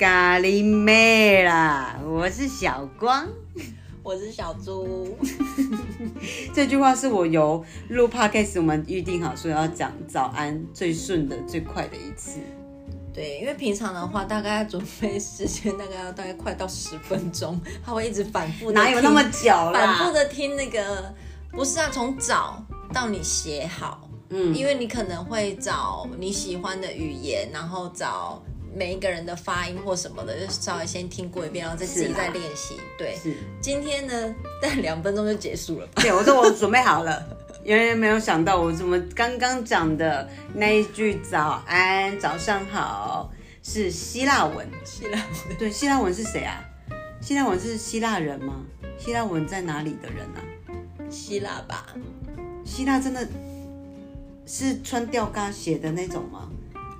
咖喱妹啦，我是小光。我是小猪。这句话是我由录 podcast 我们预定好说要讲早安最顺的最快的一次。对，因为平常的话，大概准备时间大概要大概快到十分钟，他会一直反复哪有那么久啦？反复的听那个，不是啊，从早到你写好，嗯，因为你可能会找你喜欢的语言，然后找每一个人的发音或什么的，就稍微先听过一遍，然后再自己再练习。对，是今天呢，在两分钟就结束了吧？对，我说我准备好了。远远没有想到，我怎么刚刚讲的那一句“早安，早上好”是希腊文。希腊文对，希腊文是谁啊？希腊文是希腊人吗？希腊文在哪里的人啊？希腊吧？希腊真的是穿吊嘎鞋的那种吗？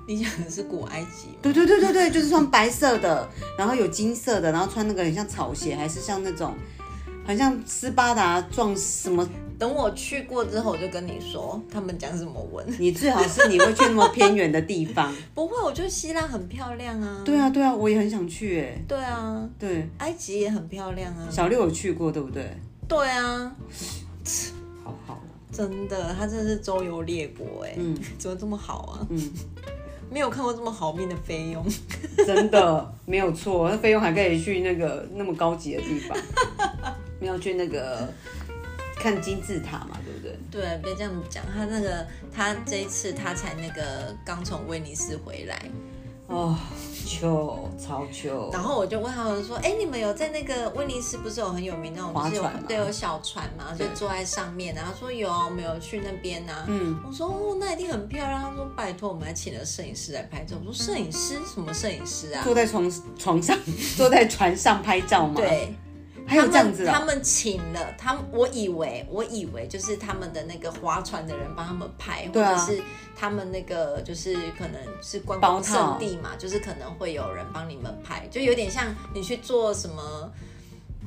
你讲的是古埃及吗？对对对对对，就是穿白色的，然后有金色的，然后穿那个很像草鞋，还是像那种很像斯巴达撞什么？等我去过之后，我就跟你说他们讲什么文。你最好是你会去那么偏远的地方。不会，我觉得希腊很漂亮啊。对啊，对啊，我也很想去哎。对啊，对，埃及也很漂亮啊。小六有去过，对不对？对啊，好好，真的，他真的是周游列国哎。嗯，怎么这么好啊？嗯，没有看过这么好命的菲佣。真的没有错，那菲佣还可以去那个那么高级的地方，没有去那个。看金字塔嘛，对不对？对，别这样讲。他那个，他这一次他才那个刚从威尼斯回来，哦，秋超秋。然后我就问他们说：“哎，你们有在那个威尼斯不是有很有名那种就是有对，有小船嘛，就坐在上面。然后说有，我们有去那边啊。嗯，我说哦，那一定很漂亮。他说拜托，我们还请了摄影师来拍照。我说摄影师什么摄影师啊？坐在床床上，坐在船上拍照吗？对。还有这样子他们请了他们，我以为我以为就是他们的那个划船的人帮他们拍，或者是他们那个就是可能是观光圣地嘛，就是可能会有人帮你们拍，就有点像你去做什么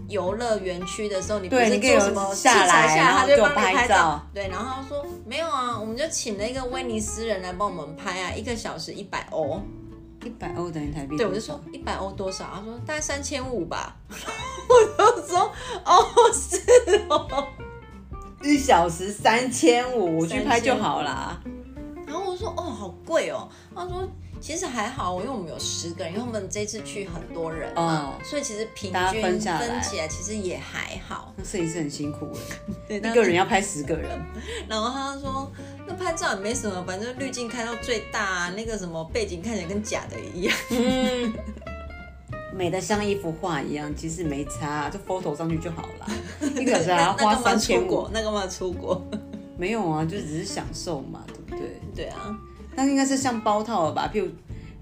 游乐园区的时候，你不是做什么下来下来他就帮你拍照，对，然后他说没有啊，我们就请了一个威尼斯人来帮我们拍啊，一个小时一百欧。一百欧等于台币？对，我就说一百欧多少？他说大概三千五吧。我就说哦，是哦，一小时三千五，我去拍就好啦。然后我说哦，好贵哦。他说其实还好，因为我们有十个人，因为我们这次去很多人嘛，所以其实平均分起来其实也还好。那摄影师很辛苦 哎，一个人要拍十个人。然后他说。那拍照也没什么，反正滤镜开到最大，那个什么背景看起来跟假的一样，嗯美的像一幅画一样，其实没差，就 photo 上去就好了。一个小时还要花三千五，那干嘛出国？没有啊，就只是享受嘛，对不对？对啊，那应该是像包套了吧？譬如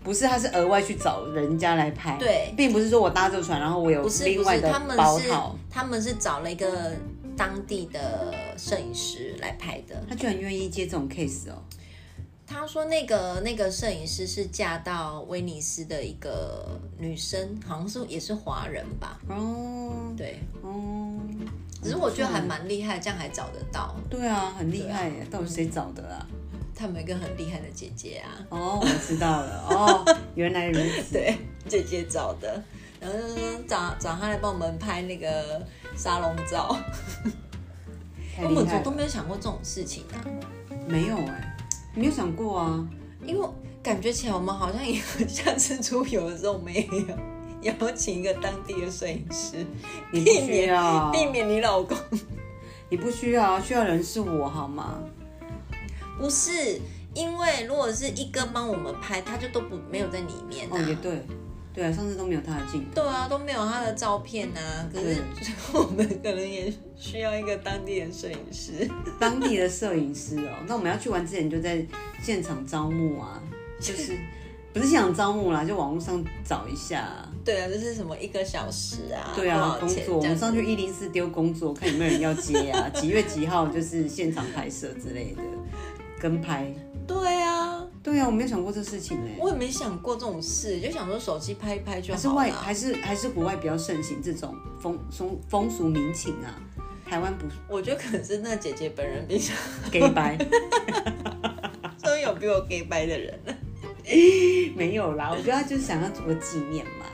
不是，他是额外去找人家来拍，对，并不是说我搭这个船，然后我有另外的包套，他们是找了一个。当地的摄影师来拍的，他居然愿意接这种 case 哦。他说那个那个摄影师是嫁到威尼斯的一个女生，好像是也是华人吧。哦，对，哦，只是我觉得还蛮厉害，这样还找得到。对啊，很厉害耶！到底谁找的啊？他们一个很厉害的姐姐啊。哦，我知道了。哦，原来如此。对，姐姐找的。然后找找他来帮我们拍那个沙龙照，我们都没有想过这种事情呢？没有哎，没有想过啊，因为感觉起来我们好像也下次出游的时候，我们也有邀请一个当地的摄影师，避免避免你老公，你不需要，需要人是我好吗？不是，因为如果是一哥帮我们拍，他就都不没有在里面哦，也对。对啊，上次都没有他的镜头。对啊，都没有他的照片啊。可是我们可能也需要一个当地的摄影师。当地的摄影师哦，那我们要去玩之前就在现场招募啊，就是不是现场招募啦，就网络上找一下。对啊，就是什么一个小时啊？对啊，工作我们上去一零四丢工作，看有没有人要接啊？几月几号就是现场拍摄之类的，跟拍。对啊，对啊，我没有想过这事情呢。我也没想过这种事，就想说手机拍一拍就好还是外还是还是国外比较盛行这种风风风俗民情啊？台湾不？我觉得可能是那姐姐本人比较 gay 白，终于有比我 gay 白的人了。没有啦，我觉得他就是想要做个纪念嘛，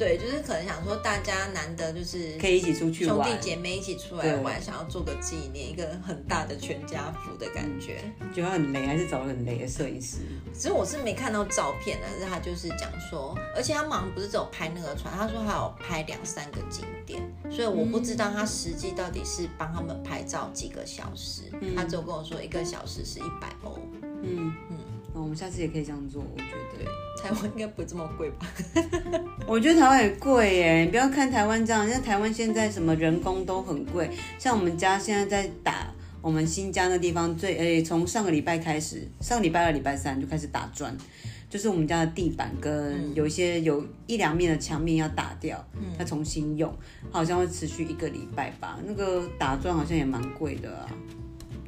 对对，就是可能想说大家难得就是可以一起出去玩兄弟姐妹一起出来玩，想要做个纪念，一个很大的全家福的感觉。觉得很雷，还是找很雷的摄影师？其实我是没看到照片，但是他就是讲说，而且他好像不是只有拍那个船，他说还有拍两三个景点，所以我不知道他实际到底是帮他们拍照几个小时，他只有跟我说一个小时是一百欧。嗯嗯。我们下次也可以这样做，我觉得台湾应该不会这么贵吧？我觉得台湾也贵耶，你不要看台湾这样，像台湾现在什么人工都很贵，像我们家现在在打我们新疆那地方最，诶，从上个礼拜开始，上个礼拜二、礼拜三就开始打砖，就是我们家的地板跟有一些有一两面的墙面要打掉，要重新用，好像会持续一个礼拜吧。那个打砖好像也蛮贵的啊。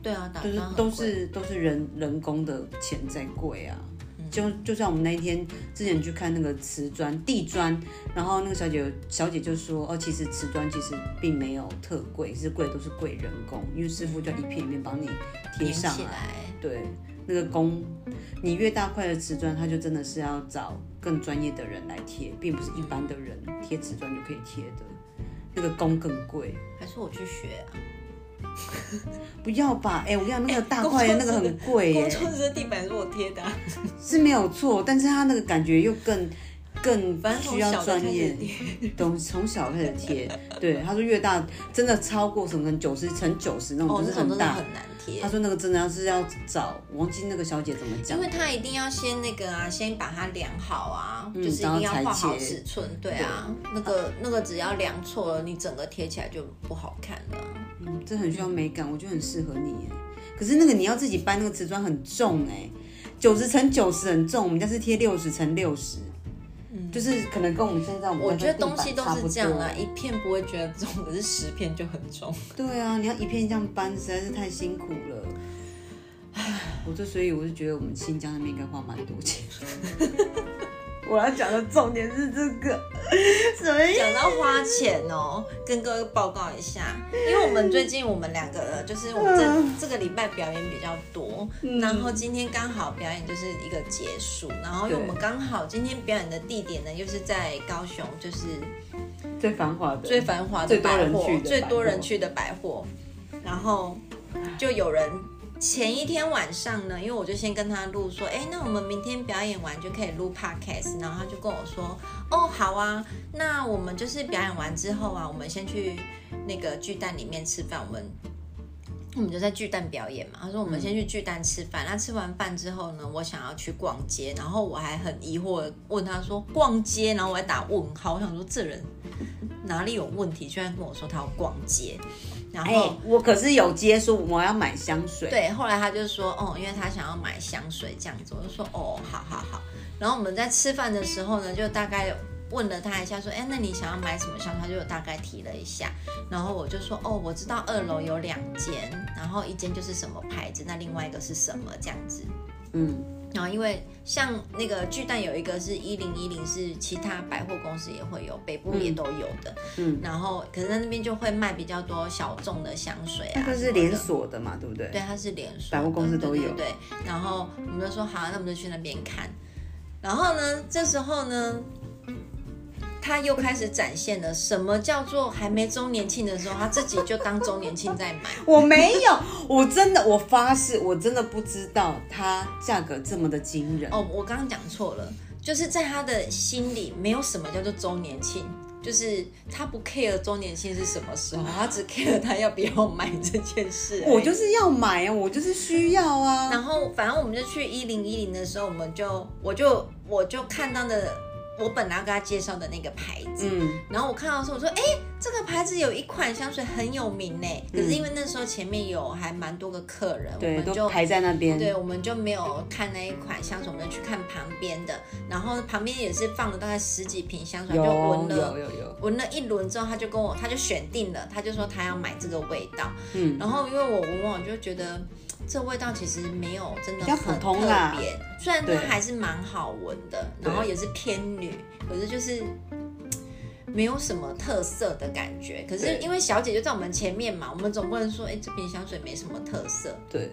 对啊，就是都是都是人人工的钱在贵啊，就就像我们那一天之前去看那个瓷砖地砖，然后那个小姐小姐就说哦，其实瓷砖其实并没有特贵，是贵都是贵人工，因为师傅就一片一片帮你贴上来，对，那个工你越大块的瓷砖，他就真的是要找更专业的人来贴，并不是一般的人贴瓷砖就可以贴的，那个工更贵，还是我去学啊？不要吧，哎，我跟你讲，那个大块的那个很贵耶。工作地板是我贴的，是没有错，但是它那个感觉又更更需要专业，懂？从小开始贴，对，他说越大，真的超过什么九十乘九十那种，就是很大很难贴。他说那个真的要是要找王晶那个小姐怎么讲？因为他一定要先那个啊，先把它量好啊，就是一定要画好尺寸，对啊，那个那个只要量错了，你整个贴起来就不好看了。嗯，这很需要美感，我觉得很适合你哎。可是那个你要自己搬那个瓷砖很重哎，九十乘九十很重，我们家是贴六十乘六十，嗯，就是可能跟我们现在我觉得东西都是这样啦，一片不会觉得重，可是十片就很重。对啊，你要一片这样搬实在是太辛苦了。唉，我就所以我就觉得我们新疆那边应该花蛮多钱。我要讲的重点是这个，讲到花钱哦，跟各位报告一下，因为我们最近我们两个就是我们这这个礼拜表演比较多，然后今天刚好表演就是一个结束，然后因为我们刚好今天表演的地点呢，又是在高雄，就是最繁华的、最繁华的百货、最多人去的百货，然后就有人。前一天晚上呢，因为我就先跟他录说，哎，那我们明天表演完就可以录 podcast，然后他就跟我说，哦，好啊，那我们就是表演完之后啊，我们先去那个巨蛋里面吃饭，我们我们就在巨蛋表演嘛。他说我们先去巨蛋吃饭，那吃完饭之后呢，我想要去逛街，然后我还很疑惑问他说逛街，然后我还打问号，我想说这人哪里有问题，居然跟我说他要逛街。然后我可是有接触，我要买香水。对，后来他就说，哦，因为他想要买香水这样子，我就说，哦，好好好。然后我们在吃饭的时候呢，就大概问了他一下，说，哎，那你想要买什么香？他就大概提了一下。然后我就说，哦，我知道二楼有两间，然后一间就是什么牌子，那另外一个是什么这样子？嗯。然后，因为像那个巨蛋有一个是一零一零，是其他百货公司也会有，北部也都有的。嗯，然后可是在那边就会卖比较多小众的香水啊。它是连锁的嘛，对不对？对，它是连锁，百货公司都有。对，然后我们就说好，那我们就去那边看。然后呢，这时候呢。他又开始展现了什么叫做还没周年庆的时候，他自己就当周年庆在买。我没有，我真的，我发誓，我真的不知道它价格这么的惊人。哦，我刚刚讲错了，就是在他的心里没有什么叫做周年庆，就是他不 care 周年庆是什么时候，他只 care 他要不要买这件事。我就是要买啊，我就是需要啊。然后反正我们就去一零一零的时候，我们就我就我就看到的。我本来要跟他介绍的那个牌子，然后我看到的时候，我说：“哎，这个牌子有一款香水很有名呢。”可是因为那时候前面有还蛮多个客人，我们就排在那边，对，我们就没有看那一款香水，我们就去看旁边的。然后旁边也是放了大概十几瓶香水，就闻了闻了一轮之后，他就跟我，他就选定了，他就说他要买这个味道。嗯，然后因为我闻完就觉得。这味道其实没有真的很特别，虽然它还是蛮好闻的，然后也是偏女，可是就是没有什么特色的感觉。可是因为小姐就在我们前面嘛，我们总不能说，哎，这瓶香水没什么特色。对。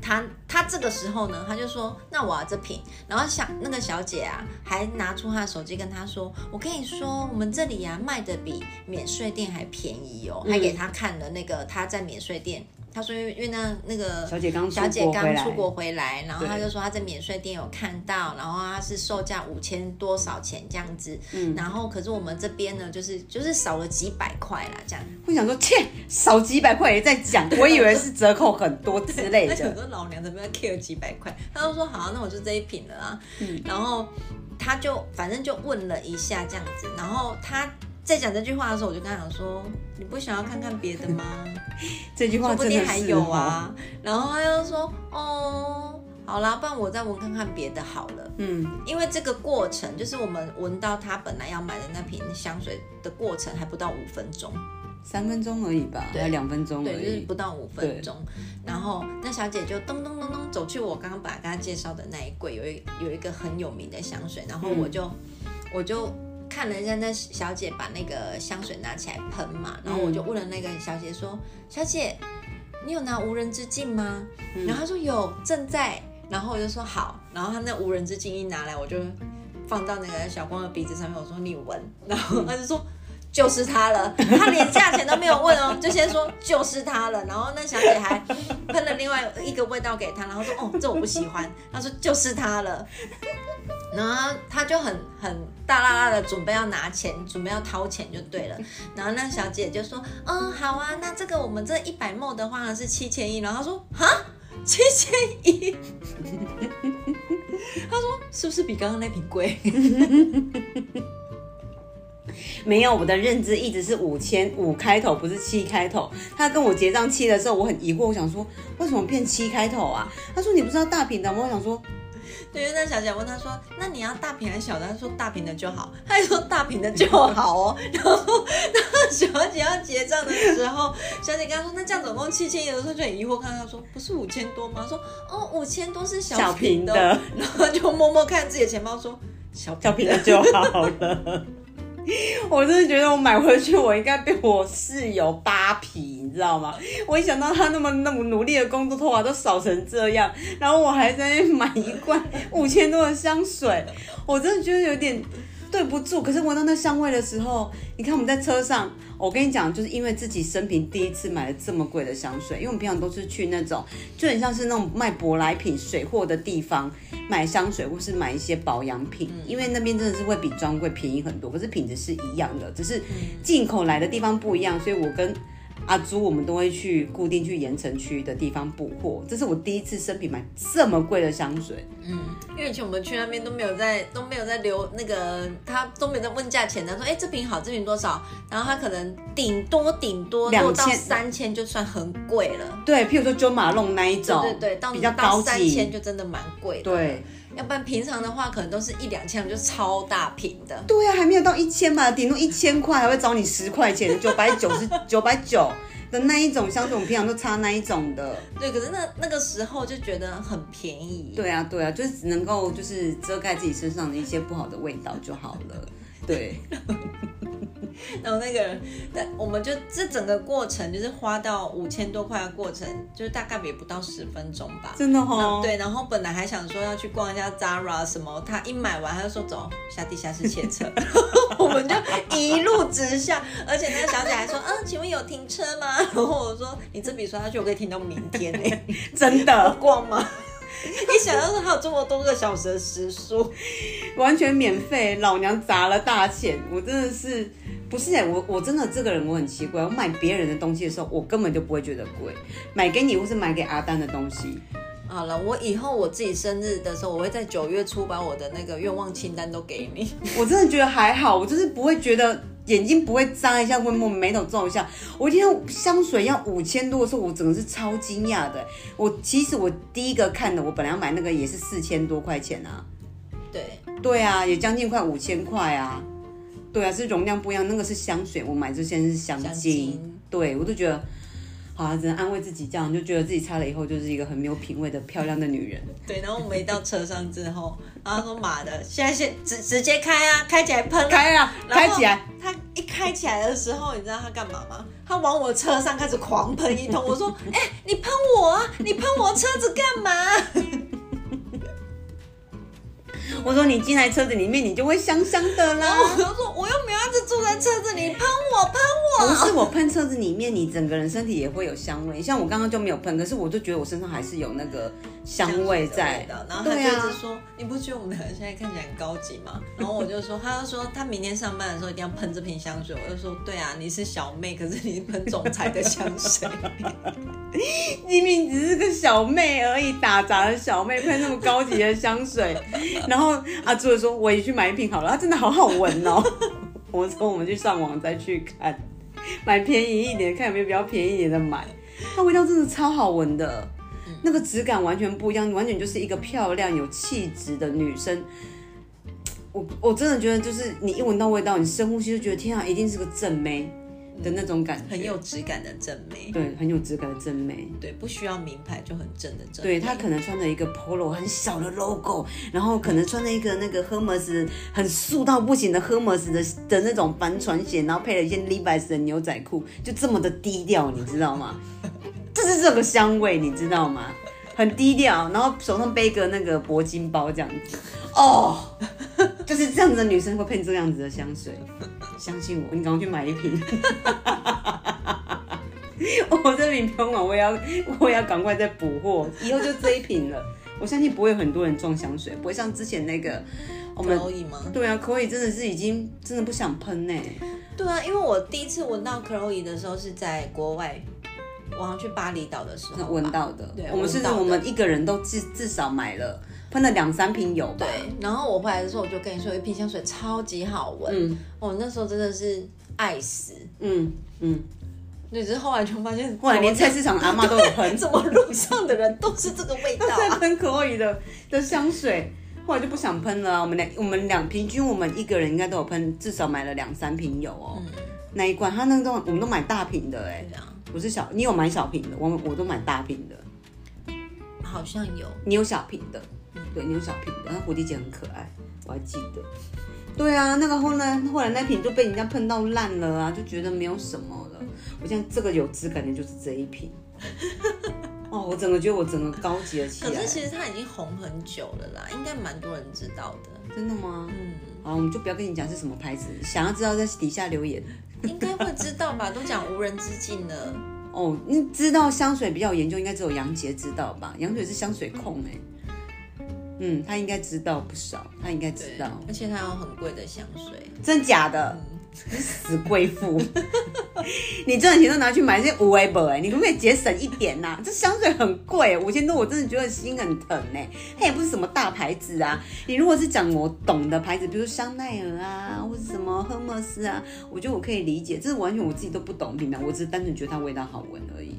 他他这个时候呢，她就说：“那我要这瓶。”然后小那个小姐啊，还拿出她的手机跟她说：“我跟你说，我们这里啊卖的比免税店还便宜哦。”还给她看了那个她在免税店。他说：“因为因为那那个小姐刚小姐刚出国回来，然后他就说他在免税店有看到，然后他是售价五千多少钱这样子，嗯，然后可是我们这边呢，就是就是少了几百块啦，这样。我想说，切，少几百块也在讲，我以为是折扣很多之类的。很多老娘怎么要 care 几百块？他就说好，那我就这一瓶了啊。嗯，然后他就反正就问了一下这样子，然后他。在讲这句话的时候，我就跟他讲说：“你不想要看看别的吗？这句话说不定还有啊。”然后他又说：“哦，好啦，不然我再闻看看别的好了。”嗯，因为这个过程就是我们闻到他本来要买的那瓶香水的过程还不到五分钟，三分钟而已吧，对，两分钟，对，就是不到五分钟。然后那小姐就咚咚咚咚走去我刚刚把她介绍的那一柜，有一有一个很有名的香水，然后我就我就。看了一下那小姐把那个香水拿起来喷嘛，然后我就问了那个小姐说：“小姐，你有拿无人之境吗？”然后她说有，正在。然后我就说好。然后她那无人之境一拿来，我就放到那个小光的鼻子上面，我说你闻。然后她就说就是它了，她连价钱都没有问哦，就先说就是它了。然后那小姐还喷了另外一个味道给她，然后说哦这我不喜欢。她说就是它了。然后他就很很大啦啦的准备要拿钱，准备要掏钱就对了。然后那小姐就说：“嗯，好啊，那这个我们这一百墨的话是七千一。”然后他说：“哈，七千一？” 他说：“是不是比刚刚那瓶贵？” 没有，我的认知一直是五千五开头，不是七开头。他跟我结账七的时候，我很疑惑，我想说为什么变七开头啊？他说：“你不知道大瓶的吗？”我想说。对，那小姐问他说：“那你要大瓶还是小的？”他说：“大瓶的就好。”他还说：“大瓶的就好哦。”然后，那小姐要结账的时候，小姐跟他说：“那这样总共七千有。”的时候就很疑惑，看他说：“不是五千多吗？”说：“哦，五千多是小瓶的。”然后就摸摸看自己的钱包，说：“小小瓶的就好了。” 我真的觉得我买回去，我应该被我室友扒皮，你知道吗？我一想到他那么那么努力的工作，头发都少成这样，然后我还在买一罐 五千多的香水，我真的觉得有点。对不住，可是闻到那香味的时候，你看我们在车上，我跟你讲，就是因为自己生平第一次买了这么贵的香水，因为我们平常都是去那种就很像是那种卖舶来品水货的地方买香水，或是买一些保养品，因为那边真的是会比专柜便宜很多，可是品质是一样的，只是进口来的地方不一样，所以我跟。阿朱，我们都会去固定去盐城区的地方补货，这是我第一次生平买这么贵的香水。嗯，因为以前我们去那边都没有在都没有在留那个，他都没有在问价钱的，说哎这瓶好，这瓶多少？然后他可能顶多顶多两千三千就算很贵了。对，譬如说九马龙那一种，对对对，比较高级，三千就真的蛮贵的。对。要不然平常的话，可能都是一两千，就超大瓶的。对呀，还没有到一千吧，顶多一千块，还会找你十块钱，九百九十 九百九的那一种香水，我们平常都擦那一种的。对，可是那那个时候就觉得很便宜。对啊，对啊，就是只能够就是遮盖自己身上的一些不好的味道就好了。对。然后那个，但我们就这整个过程就是花到五千多块的过程，就是大概也不到十分钟吧。真的哈。对，然后本来还想说要去逛一下 Zara 什么，他一买完他就说走下地下室切车，我们就一路直下。而且那个小姐还说，嗯，请问有停车吗？然后我说你这笔刷下去，我可以停到明天呢。真的逛吗？一想到说还有这么多个小时的时速，完全免费，老娘砸了大钱，我真的是。不是哎，我我真的这个人我很奇怪，我买别人的东西的时候，我根本就不会觉得贵。买给你或是买给阿丹的东西，好了，我以后我自己生日的时候，我会在九月初把我的那个愿望清单都给你。我真的觉得还好，我就是不会觉得眼睛不会眨一下，会摸眉头皱一下。我今天香水要五千多的时候，我整个是超惊讶的。我其实我第一个看的，我本来要买那个也是四千多块钱啊。对对啊，也将近快五千块啊。对啊，是容量不一样，那个是香水，我买这些是香精，对我都觉得好，只能安慰自己，这样就觉得自己擦了以后就是一个很没有品味的漂亮的女人。对，然后我们一到车上之后，然后说妈的，现在先直直接开啊，开起来喷，开啊，开起来。他一开起来的时候，你知道他干嘛吗？他往我车上开始狂喷一通。我说，哎，你喷我啊，你喷我车子干嘛？我说你进来车子里面，你就会香香的啦。我就说我又没有一直住在车子里，喷我喷我。不是我喷车子里面，你整个人身体也会有香味。像我刚刚就没有喷，可是我就觉得我身上还是有那个香味在的。然后他就是说，你不觉得我们两个现在看起来很高级吗？然后我就说，他就说他明天上班的时候一定要喷这瓶香水。我就说，对啊，你是小妹，可是你喷总裁的香水。明明只是个小妹而已，打杂的小妹喷那么高级的香水，然后阿朱说：“我也去买一瓶好了，它真的好好闻哦。”我说：“我们去上网再去看，买便宜一点，看有没有比较便宜一点的买。它味道真的超好闻的，那个质感完全不一样，完全就是一个漂亮有气质的女生。我我真的觉得，就是你一闻到味道，你深呼吸就觉得天啊，一定是个正妹。”的那种感觉，很有质感的正妹，对，很有质感的正妹，对，不需要名牌就很正的正。对她可能穿着一个 polo 很小的 logo，然后可能穿着一个那个 Hermes 很素到不行的 Hermes 的的那种帆船鞋，然后配了一件 Levi's 的牛仔裤，就这么的低调，你知道吗？就是这个香味，你知道吗？很低调，然后手上背个那个铂金包这样子，哦，就是这样子的女生会配这样子的香水。相信我，你赶快去买一瓶。我这瓶喷完，我也要，我也要赶快再补货。以后就这一瓶了。我相信不会有很多人撞香水，不会像之前那个。可以吗？对啊，可以，真的是已经真的不想喷呢。对啊，因为我第一次闻到 Chloe 的时候是在国外，我要去巴厘岛的时候闻到的。对，我们是我们一个人都至至少买了。喷了两三瓶油吧，对。然后我回来的时候，我就跟你说，一瓶香水超级好闻。嗯，我那时候真的是爱死。嗯嗯。对只是后来就发现，后来连菜市场阿妈都有喷，怎么路上的人都是这个味道？在喷可以的的香水，后来就不想喷了。我们两我们两平均，我们一个人应该都有喷，至少买了两三瓶油哦。那一罐，他那个我们都买大瓶的哎，不是小，你有买小瓶的，我我都买大瓶的。好像有，你有小瓶的。对，你有小瓶的，那蝴蝶结很可爱，我还记得。对啊，那个后来后来那瓶就被人家碰到烂了啊，就觉得没有什么了。我现在这个有质感的就是这一瓶。哦，我整个觉得我整个高级了起来。可是其实它已经红很久了啦，应该蛮多人知道的。真的吗？嗯。好，我们就不要跟你讲是什么牌子，想要知道在底下留言。应该会知道吧？都讲无人之境了。哦，你知道香水比较有研究，应该只有杨杰知道吧？杨杰是香水控哎。嗯，他应该知道不少，他应该知道，而且他有很贵的香水，真假的？死贵妇，你赚的钱都拿去买这些无为本哎，你可不可以节省一点呐？这香水很贵，五千多，我真的觉得心很疼呢。它也不是什么大牌子啊，你如果是讲我懂的牌子，比如香奈儿啊，或者什么赫莫斯啊，我觉得我可以理解。这是完全我自己都不懂品牌，我只是单纯觉得它味道好闻而已。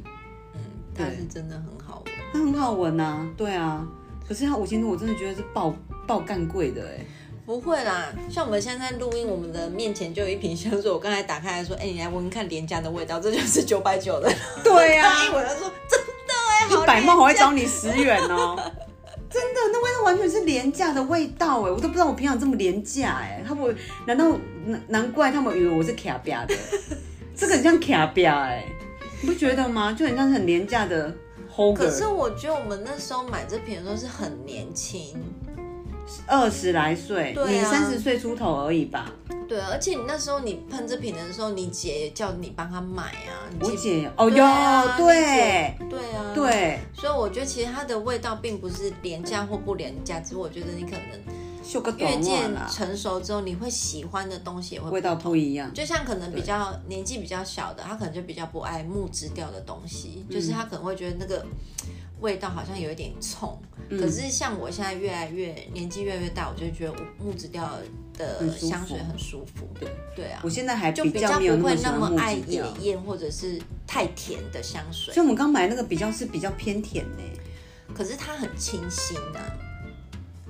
嗯，它是真的很好闻，它很好闻呐，对啊。可是它五千多，我真的觉得是爆爆干贵的哎！不会啦，像我们现在录音，我们的面前就有一瓶香水，我刚才打开来说，哎，你来闻看廉价的味道，这就是 九百九的。对呀，一闻他说真的哎，一百梦还会找你十元哦，真的，那味道完全是廉价的味道哎，我都不知道我平常这么廉价哎，他们难道难难怪他们以为我是卡比亚的，这个很像卡比亚哎，你不觉得吗？就很像是很廉价的。可是我觉得我们那时候买这瓶的时候是很年轻，二十来岁，你三十岁出头而已吧？对，而且你那时候你喷这瓶的时候，你姐也叫你帮她买啊。我姐哦哟，对对啊，对。所以我觉得其实它的味道并不是廉价或不廉价，只是我觉得你可能。越渐成熟之后，你会喜欢的东西也会味道不一样。就像可能比较年纪比较小的，他可能就比较不爱木质调的东西，就是他可能会觉得那个味道好像有一点冲。可是像我现在越来越年纪越来越大，我就觉得木质调的香水很舒服。对对啊，我现在还就比较不会那么爱野艳或者是太甜的香水。所以我们刚买那个比较是比较偏甜呢，可是它很清新啊。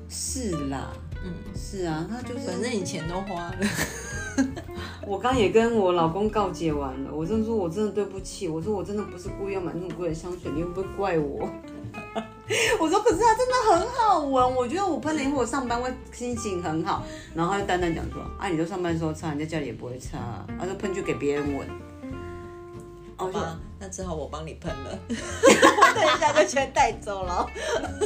是啦。嗯，是啊，它就是反正你钱都花了，我刚也跟我老公告解完了，我真的说我真的对不起，我说我真的不是故意要买那么贵的香水，你会不会怪我？我说可是它真的很好闻，我觉得我喷了以后我上班会心情很好。然后他就淡淡讲说，啊，你都上班的时候擦，你在家里也不会擦，他说喷就给别人闻。好吧，那只好我帮你喷了，我等一下就全带走了。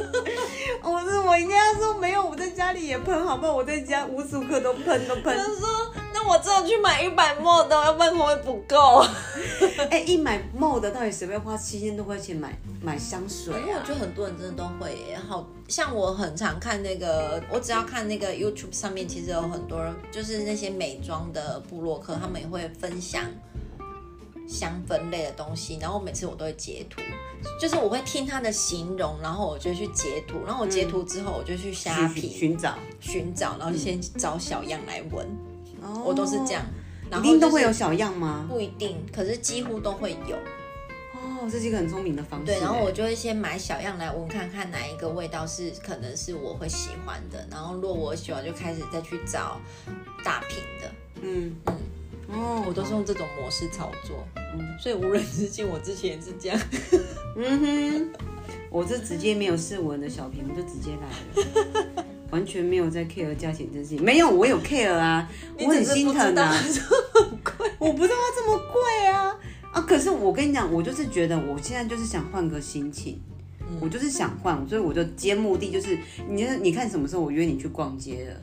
我是我应该要说没有，我在家里也喷，好不好？我在家无时无刻都喷都喷。他说，那我只有去买一百墨的，要不然会不会不够？哎，一买墨的到底谁会花七千多块钱买买香水？因为我觉得很多人真的都会，好像我很常看那个，我只要看那个 YouTube 上面，其实有很多人就是那些美妆的部落客，他们也会分享。香氛类的东西，然后每次我都会截图，就是我会听他的形容，然后我就去截图，然后我截图之后我就去虾皮寻找寻找，然后就先找小样来闻，我都是这样。一定都会有小样吗？不一定，可是几乎都会有。哦，这是一个很聪明的方式。对，然后我就会先买小样来闻，看看哪一个味道是可能是我会喜欢的，然后若我喜欢，就开始再去找大瓶的。嗯嗯。哦，我都是用这种模式操作，嗯，所以无人之境，我之前也是这样，嗯哼，我这直接没有试闻的小瓶，我就直接来了，完全没有在 care 价钱这事情，没有，我有 care 啊，我很心疼啊，我不知道它这么贵啊，啊，可是我跟你讲，我就是觉得我现在就是想换个心情，我就是想换，所以我就接目的就是，你你看什么时候我约你去逛街了。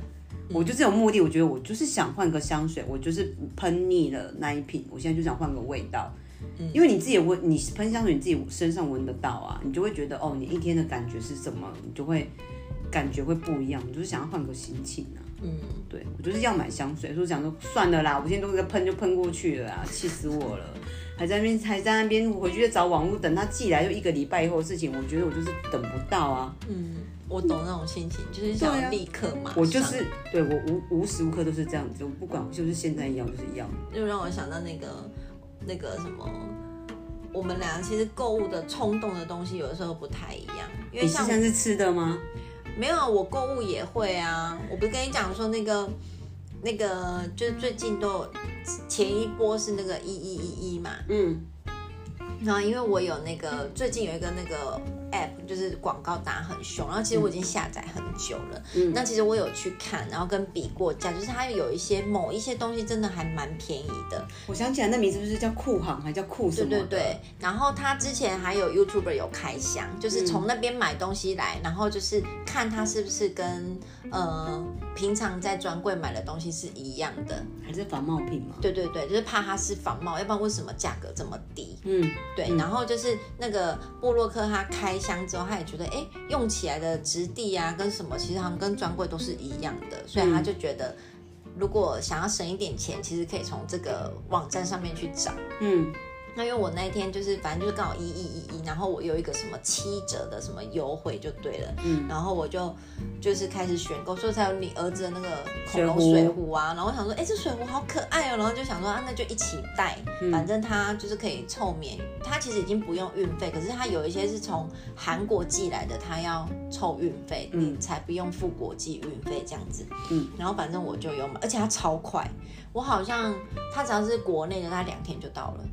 我就这种目的，我觉得我就是想换个香水，我就是喷腻了那一瓶，我现在就想换个味道。嗯，因为你自己闻，你喷香水你自己身上闻得到啊，你就会觉得哦，你一天的感觉是什么，你就会感觉会不一样。你就是想要换个心情啊。嗯，对我就是要买香水，所以想说算了啦，我现在都是喷就喷过去了啊，气死我了，还在那边还在那边回去找网络等他寄来，就一个礼拜以后的事情，我觉得我就是等不到啊。嗯。我懂那种心情，就是想立刻嘛。我就是对我无无时无刻都是这样子，我不管，就是现在一样就是一样。就让我想到那个那个什么，我们俩其实购物的冲动的东西有的时候不太一样。因为像是吃的吗？没有，我购物也会啊。我不是跟你讲说那个那个，就是最近都有前一波是那个一一一一嘛。嗯。然后因为我有那个最近有一个那个。App 就是广告打很凶，然后其实我已经下载很久了。嗯，那其实我有去看，然后跟比过价，就是它有一些某一些东西真的还蛮便宜的。我想起来，那名字不是叫酷航，还叫酷什么？对对对。然后他之前还有 YouTuber 有开箱，就是从那边买东西来，然后就是看它是不是跟呃平常在专柜买的东西是一样的，还是仿冒品吗？对对对，就是怕它是仿冒，要不然为什么价格这么低？嗯，对。然后就是那个布洛克他开。箱之后，他也觉得，哎，用起来的质地啊，跟什么，其实好像跟专柜都是一样的，所以他就觉得，如果想要省一点钱，其实可以从这个网站上面去找，嗯。那因为我那一天就是反正就是刚好一一一一，然后我有一个什么七折的什么优惠就对了，嗯，然后我就就是开始选购，所以才有你儿子的那个恐龙水壶啊，然后我想说，哎，这水壶好可爱哦，然后就想说啊，那就一起带，反正它就是可以凑免，它其实已经不用运费，可是它有一些是从韩国寄来的，它要凑运费，嗯，才不用付国际运费这样子，嗯，然后反正我就有买，而且它超快，我好像它只要是国内的，它两天就到了。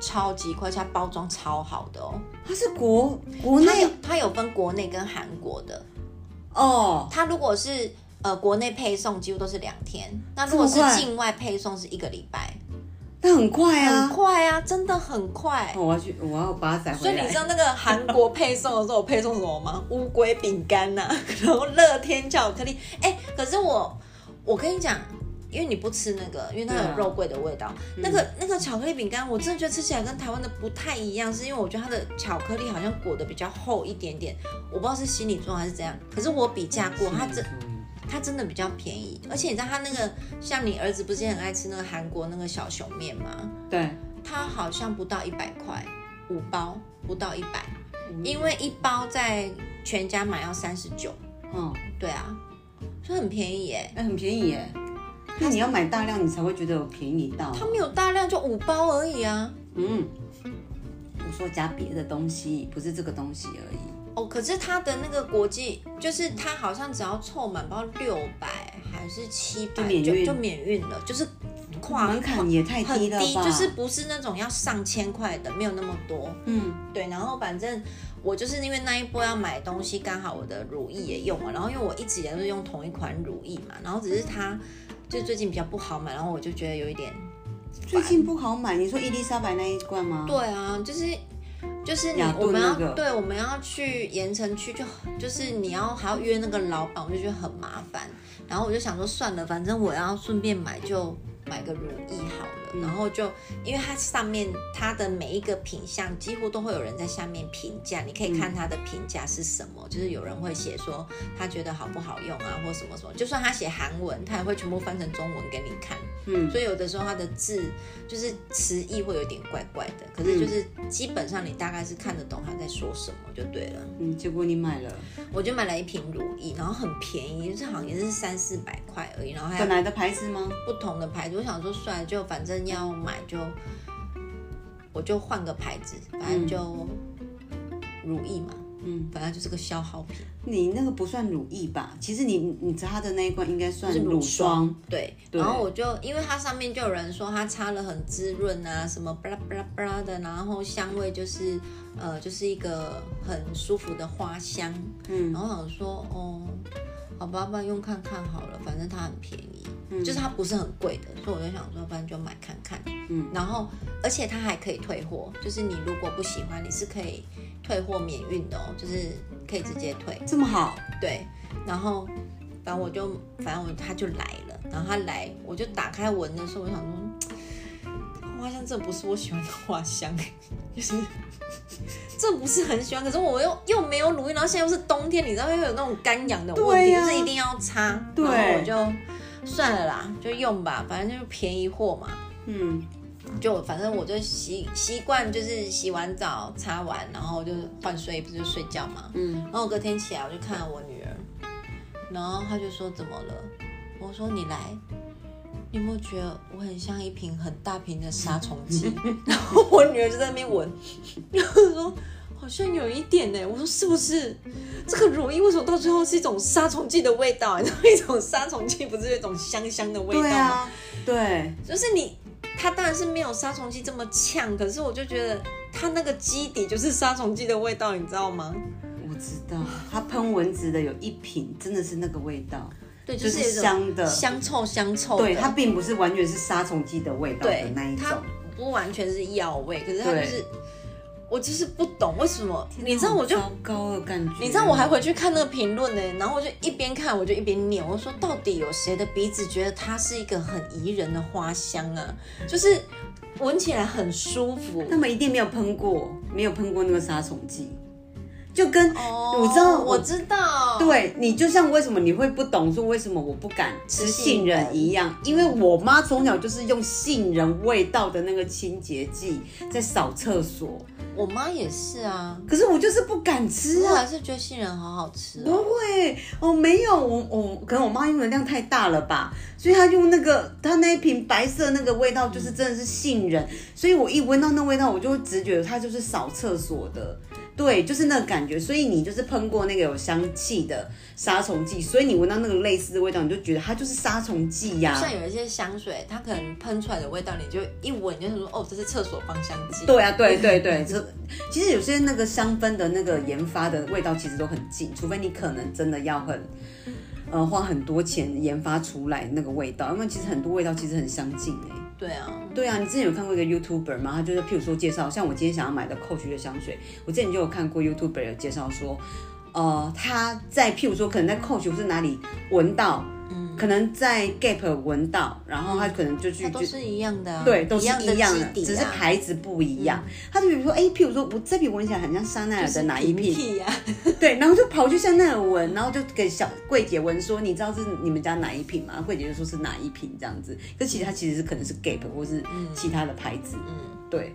超级快，而且它包装超好的哦。它是国国内，它有分国内跟韩国的哦。它如果是呃国内配送，几乎都是两天。那如果是境外配送，是一个礼拜。那很快啊，很快啊，真的很快。我要去，我要把它载回来。所以你知道那个韩国配送的时候，我配送什么吗？乌龟饼干呐，然后乐天巧克力。哎，可是我，我跟你讲。因为你不吃那个，因为它有肉桂的味道。那个那个巧克力饼干，我真的觉得吃起来跟台湾的不太一样，是因为我觉得它的巧克力好像裹得比较厚一点点。我不知道是心理作用还是怎样。可是我比价过，它真它真的比较便宜。而且你知道它那个，像你儿子不是很爱吃那个韩国那个小熊面吗？对，它好像不到一百块，五包不到一百，因为一包在全家买要三十九。嗯，对啊，所以很便宜耶，哎，很便宜耶。那你要买大量，你才会觉得有便宜到。它没有大量，就五包而已啊。嗯，我说加别的东西，不是这个东西而已。哦，可是它的那个国际，就是它好像只要凑满包六百还是七百，就就免运了，就是跨门槛也太低了吧？就是不是那种要上千块的，没有那么多。嗯，对。然后反正我就是因为那一波要买东西，刚好我的乳液也用了。然后因为我一直以来都是用同一款乳液嘛，然后只是它就最近比较不好买，然后我就觉得有一点最近不好买。你说伊丽莎白那一罐吗？对啊，就是就是你我们要对我们要去盐城区，就就是你要还要约那个老板，我就觉得很麻烦。然后我就想说算了，反正我要顺便买就。买个如意好了，然后就因为它上面它的每一个品相几乎都会有人在下面评价，你可以看它的评价是什么，就是有人会写说他觉得好不好用啊，或什么什么，就算他写韩文，他也会全部翻成中文给你看。嗯，所以有的时候它的字就是词义会有点怪怪的，可是就是基本上你大概是看得懂他在说什么就对了。嗯，结果你买了，我就买了一瓶乳液，然后很便宜，就是好像也是三四百块而已，然后还本来的牌子吗？不同的牌子。我想说，算了，就反正要买就，我就换个牌子，反正就如意嘛，嗯，反正就是个消耗品。你那个不算乳液吧？其实你你擦的那一罐应该算乳霜。对，然后我就因为它上面就有人说它擦了很滋润啊，什么巴拉巴拉巴拉的，然后香味就是呃就是一个很舒服的花香。嗯，然后想说哦。好吧，不然用看看好了，反正它很便宜，就是它不是很贵的，所以我就想说，不然就买看看。嗯，然后而且它还可以退货，就是你如果不喜欢，你是可以退货免运的哦，就是可以直接退。这么好？对。然后反正我就反正我他就来了，然后他来我就打开闻的时候，我想说，花香这不是我喜欢的花香，就是。这不是很喜欢，可是我又又没有乳液，然后现在又是冬天，你知道又有那种干痒的问题，就是一定要擦。对，我就算了啦，就用吧，反正就是便宜货嘛。嗯，就反正我就习习惯，就是洗完澡擦完，然后就换睡，不是就睡觉嘛。嗯，然后隔天起来我就看到我女儿，然后她就说怎么了？我说你来。你有没有觉得我很像一瓶很大瓶的杀虫剂？然后我女儿就在那边闻，然后说好像有一点呢。我说是不是这个乳液为什么到最后是一种杀虫剂的味道？你知道一种杀虫剂不是有一种香香的味道吗？对，就是你它当然是没有杀虫剂这么呛，可是我就觉得它那个基底就是杀虫剂的味道，你知道吗？我知道，它喷蚊子的有一瓶真的是那个味道。对，就是香的，香臭香臭。对，它并不是完全是杀虫剂的味道的那一种，它不完全是药味，可是它就是，我就是不懂为什么。你知道我就糟糕的感觉。你知道我还回去看那个评论呢，然后我就一边看我就一边念，我说到底有谁的鼻子觉得它是一个很宜人的花香啊？就是闻起来很舒服。他们一定没有喷过，没有喷过那个杀虫剂。就跟我知道，我知道，对你就像为什么你会不懂说为什么我不敢吃杏仁一样，因为我妈从小就是用杏仁味道的那个清洁剂在扫厕所。我妈也是啊，可是我就是不敢吃啊，还是觉得杏仁好好吃。不会，哦，没有，我我可能我妈用的量太大了吧，所以他用那个他那一瓶白色那个味道就是真的是杏仁，所以我一闻到那味道，我就会直觉它就是扫厕所的。对，就是那个感觉，所以你就是喷过那个有香气的杀虫剂，所以你闻到那个类似的味道，你就觉得它就是杀虫剂呀。像有一些香水，它可能喷出来的味道，你就一闻就是说，哦，这是厕所芳香剂。对啊，对对对，这其实有些那个香氛的那个研发的味道其实都很近，除非你可能真的要很，呃，花很多钱研发出来那个味道，因为其实很多味道其实很相近哎。对啊，对啊，你之前有看过一个 YouTuber 吗？他就是譬如说介绍，像我今天想要买的 Coach 的香水，我之前就有看过 YouTuber 有介绍说，呃，他在譬如说可能在 Coach 或是哪里闻到。可能在 Gap 闻到，然后他可能就去，都是一样的，对，都是一样的，只是牌子不一样。他就比如说，哎，譬如说，我这瓶闻起来很像香奈儿的哪一瓶呀？对，然后就跑去香奈儿闻，然后就给小柜姐闻说，你知道是你们家哪一瓶吗？柜姐就说是哪一瓶这样子。可其实它其实是可能是 Gap 或是其他的牌子，嗯，对。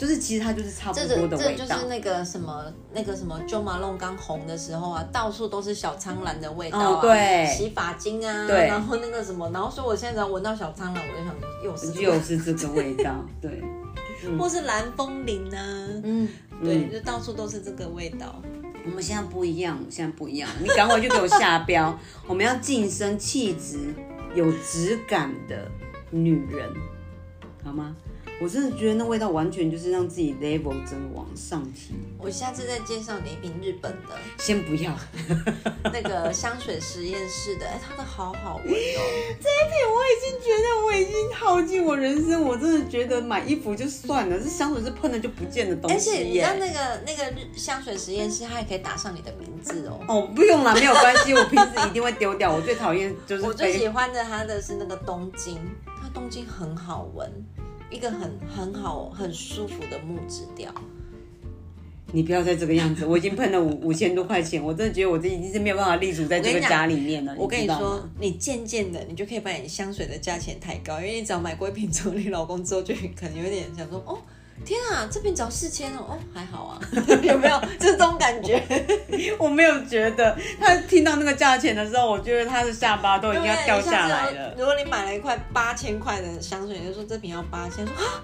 就是其实它就是差不多的味道，这就是那个什么那个什么 Jo Malone 刚红的时候啊，到处都是小苍兰的味道啊，对，洗发精啊，对，然后那个什么，然后说我现在只要闻到小苍兰，我就想又是又是这个味道，对，或是蓝风铃啊，嗯，对，就到处都是这个味道。我们现在不一样，现在不一样，你赶快就给我下标，我们要晋升气质有质感的。女人，好吗？我真的觉得那味道完全就是让自己 level 整个往上提。我下次再介绍你一瓶日本的，先不要那个香水实验室的，哎，它的好好闻哦。这一瓶我已经觉得我已经耗尽我人生，我真的觉得买衣服就算了，这香水是喷了就不见的东西。而且你知道那个那个香水实验室，它也可以打上你的名字哦。哦，不用了，没有关系，我平时一定会丢掉。我最讨厌就是我最喜欢的它的是那个东京，它东京很好闻。一个很很好很舒服的木质调，你不要再这个样子，我已经喷了五五千多块钱，我真的觉得我这已经是没有办法立足在这个家里面了。我跟你说，你渐渐的，你就可以把你香水的价钱抬高，因为你只要买过一瓶做你老公之后，就可能有点想说哦。天啊，这瓶只要四千哦，哦还好啊，有没有 就是这种感觉？我没有觉得，他听到那个价钱的时候，我觉得他的下巴都已经要掉下来了。如果你买了一块八千块的香水，你就说这瓶要八千，说啊，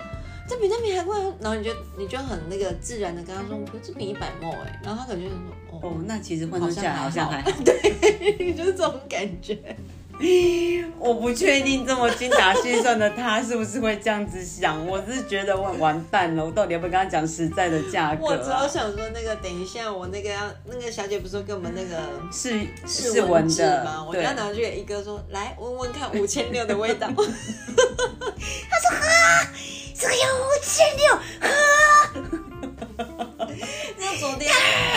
这比那瓶还贵，然后你就你就很那个自然的跟他说，我这瓶一百墨哎，然后他可能就说哦，那其实换算下来好像还好，对，就是这种感觉。我不确定这么精打细算的他是不是会这样子想，我是觉得我完蛋了，我到底要不要跟他讲实在的价格？我只要想说那个，等一下我那个要那个小姐不是说给我们那个试试闻的吗？我要拿去给一哥说，来闻闻看五千六的味道。他说喝，这个要五千六，喝。那昨天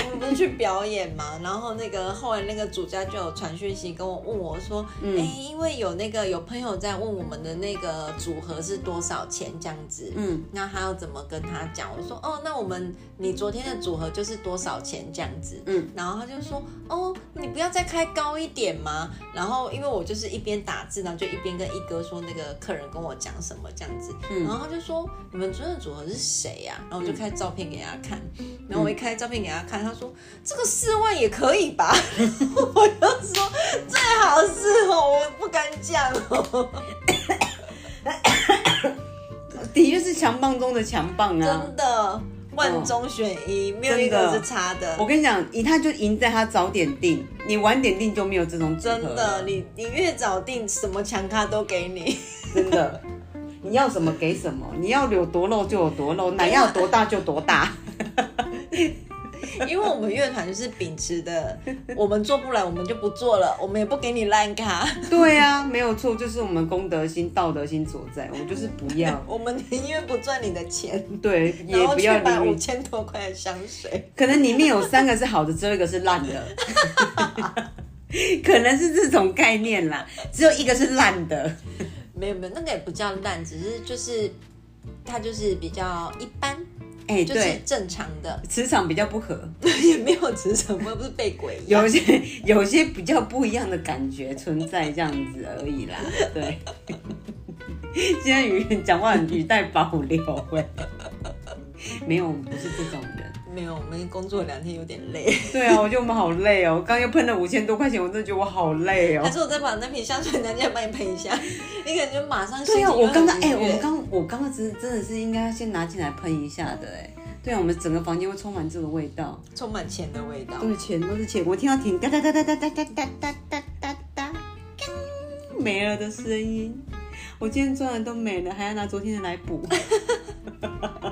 我们不是去表演嘛，然后那个后来那个主家就有传讯息跟我问我说，哎，因为有那个有朋友在问我们的那个组合是多少钱这样子，嗯，那他要怎么跟他讲？我说，哦，那我们你昨天的组合就是多少钱这样子，嗯，然后他就说，哦，你不要再开高一点吗？然后因为我就是一边打字，然后就一边跟一哥说那个客人跟我讲什么这样子，嗯然后他就说你们昨天的组合是谁呀？然后我就开照片给他看。然后我一开照片给他看，他说这个四万也可以吧？我就说最好是哦，我不敢讲哦。的确是强棒中的强棒啊！真的万中选一，没有一个是差的。我跟你讲，赢他就赢在他早点定，你晚点定就没有这种真的，你你越早定，什么强咖都给你。真的，你要什么给什么，你要有多肉就有多肉，奶要多大就多大。因为我们乐团就是秉持的，我们做不来，我们就不做了，我们也不给你烂卡。对啊，没有错，就是我们公德心、道德心所在。我们就是不要，我们宁愿不赚你的钱，对，也不要买五千多块的香水。可能里面有三个是好的，只有一个是烂的，可能是这种概念啦。只有一个是烂的，没有没有，那个也不叫烂，只是就是它就是比较一般。哎，对，正常的磁场比较不合，也没有磁场，我不是被鬼。有些 有些比较不一样的感觉存在，这样子而已啦。对，今天语讲话语带保留，哎，没有，我们不是这种人。没有，我们工作两天有点累。对啊，我觉得我们好累哦。刚刚又喷了五千多块钱，我真的觉得我好累哦。还是我再把那瓶香水拿进来帮你喷一下，你感觉马上对啊，我刚刚哎，我们刚我刚刚真真的是应该先拿进来喷一下的哎。对啊，我们整个房间会充满这个味道，充满钱的味道。对，钱都是钱。我听到停哒哒哒哒哒哒哒哒哒哒哒哒，没了的声音。我今天赚的都没了，还要拿昨天的来补。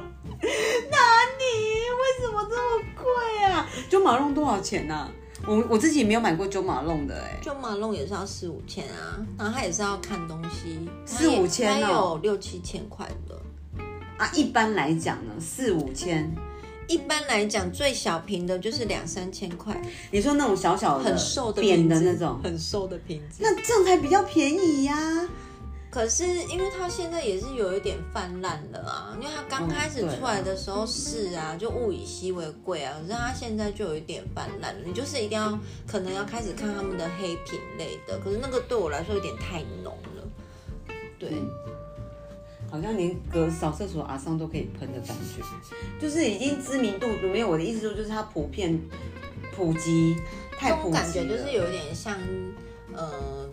九马龙多少钱呢？我我自己没有买过九马龙的哎。九马龙也是要四五千啊，然后它也是要看东西，四五千哦，有六七千块的啊。一般来讲呢，四五千。一般来讲，最小瓶的就是两三千块。你说那种小小的、很瘦的、扁的那种，很瘦的瓶子，那这样才比较便宜呀。可是，因为它现在也是有一点泛滥了啊，因为它刚开始出来的时候是啊，就物以稀为贵啊。可是它现在就有一点泛滥了，你就是一定要可能要开始看他们的黑品类的。可是那个对我来说有点太浓了，对，好像连隔扫厕所阿桑都可以喷的感觉，就是已经知名度没有。我的意思说，就是它普遍普及太普及感觉就是有点像呃。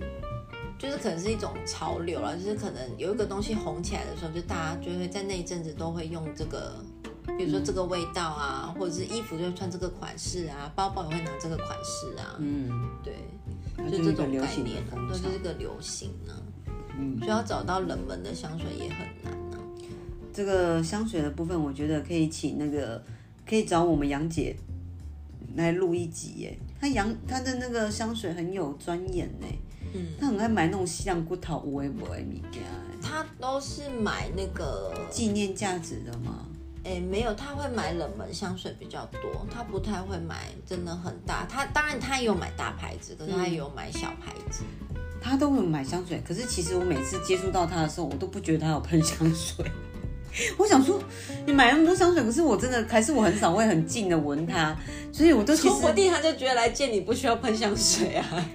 就是可能是一种潮流了，就是可能有一个东西红起来的时候，就大家就会在那一阵子都会用这个，比如说这个味道啊，或者是衣服就会穿这个款式啊，包包也会拿这个款式啊，嗯，对，就这种概念，都是个流行呢。嗯，所以要找到冷门的香水也很难啊。这个香水的部分，我觉得可以请那个，可以找我们杨姐来录一集耶。她杨她的那个香水很有钻研呢，嗯，她很爱买那种西洋骨头无为不为物件。他都是买那个纪念价值的吗？哎，没有，他会买冷门香水比较多，他不太会买真的很大。他当然他也有买大牌子，可是他也有买小牌子。他都会买香水，可是其实我每次接触到他的时候，我都不觉得他有喷香水。我想说，你买那么多香水，可是我真的还是我很少会很近的闻他，所以我都其实。我弟他就觉得来见你不需要喷香水啊。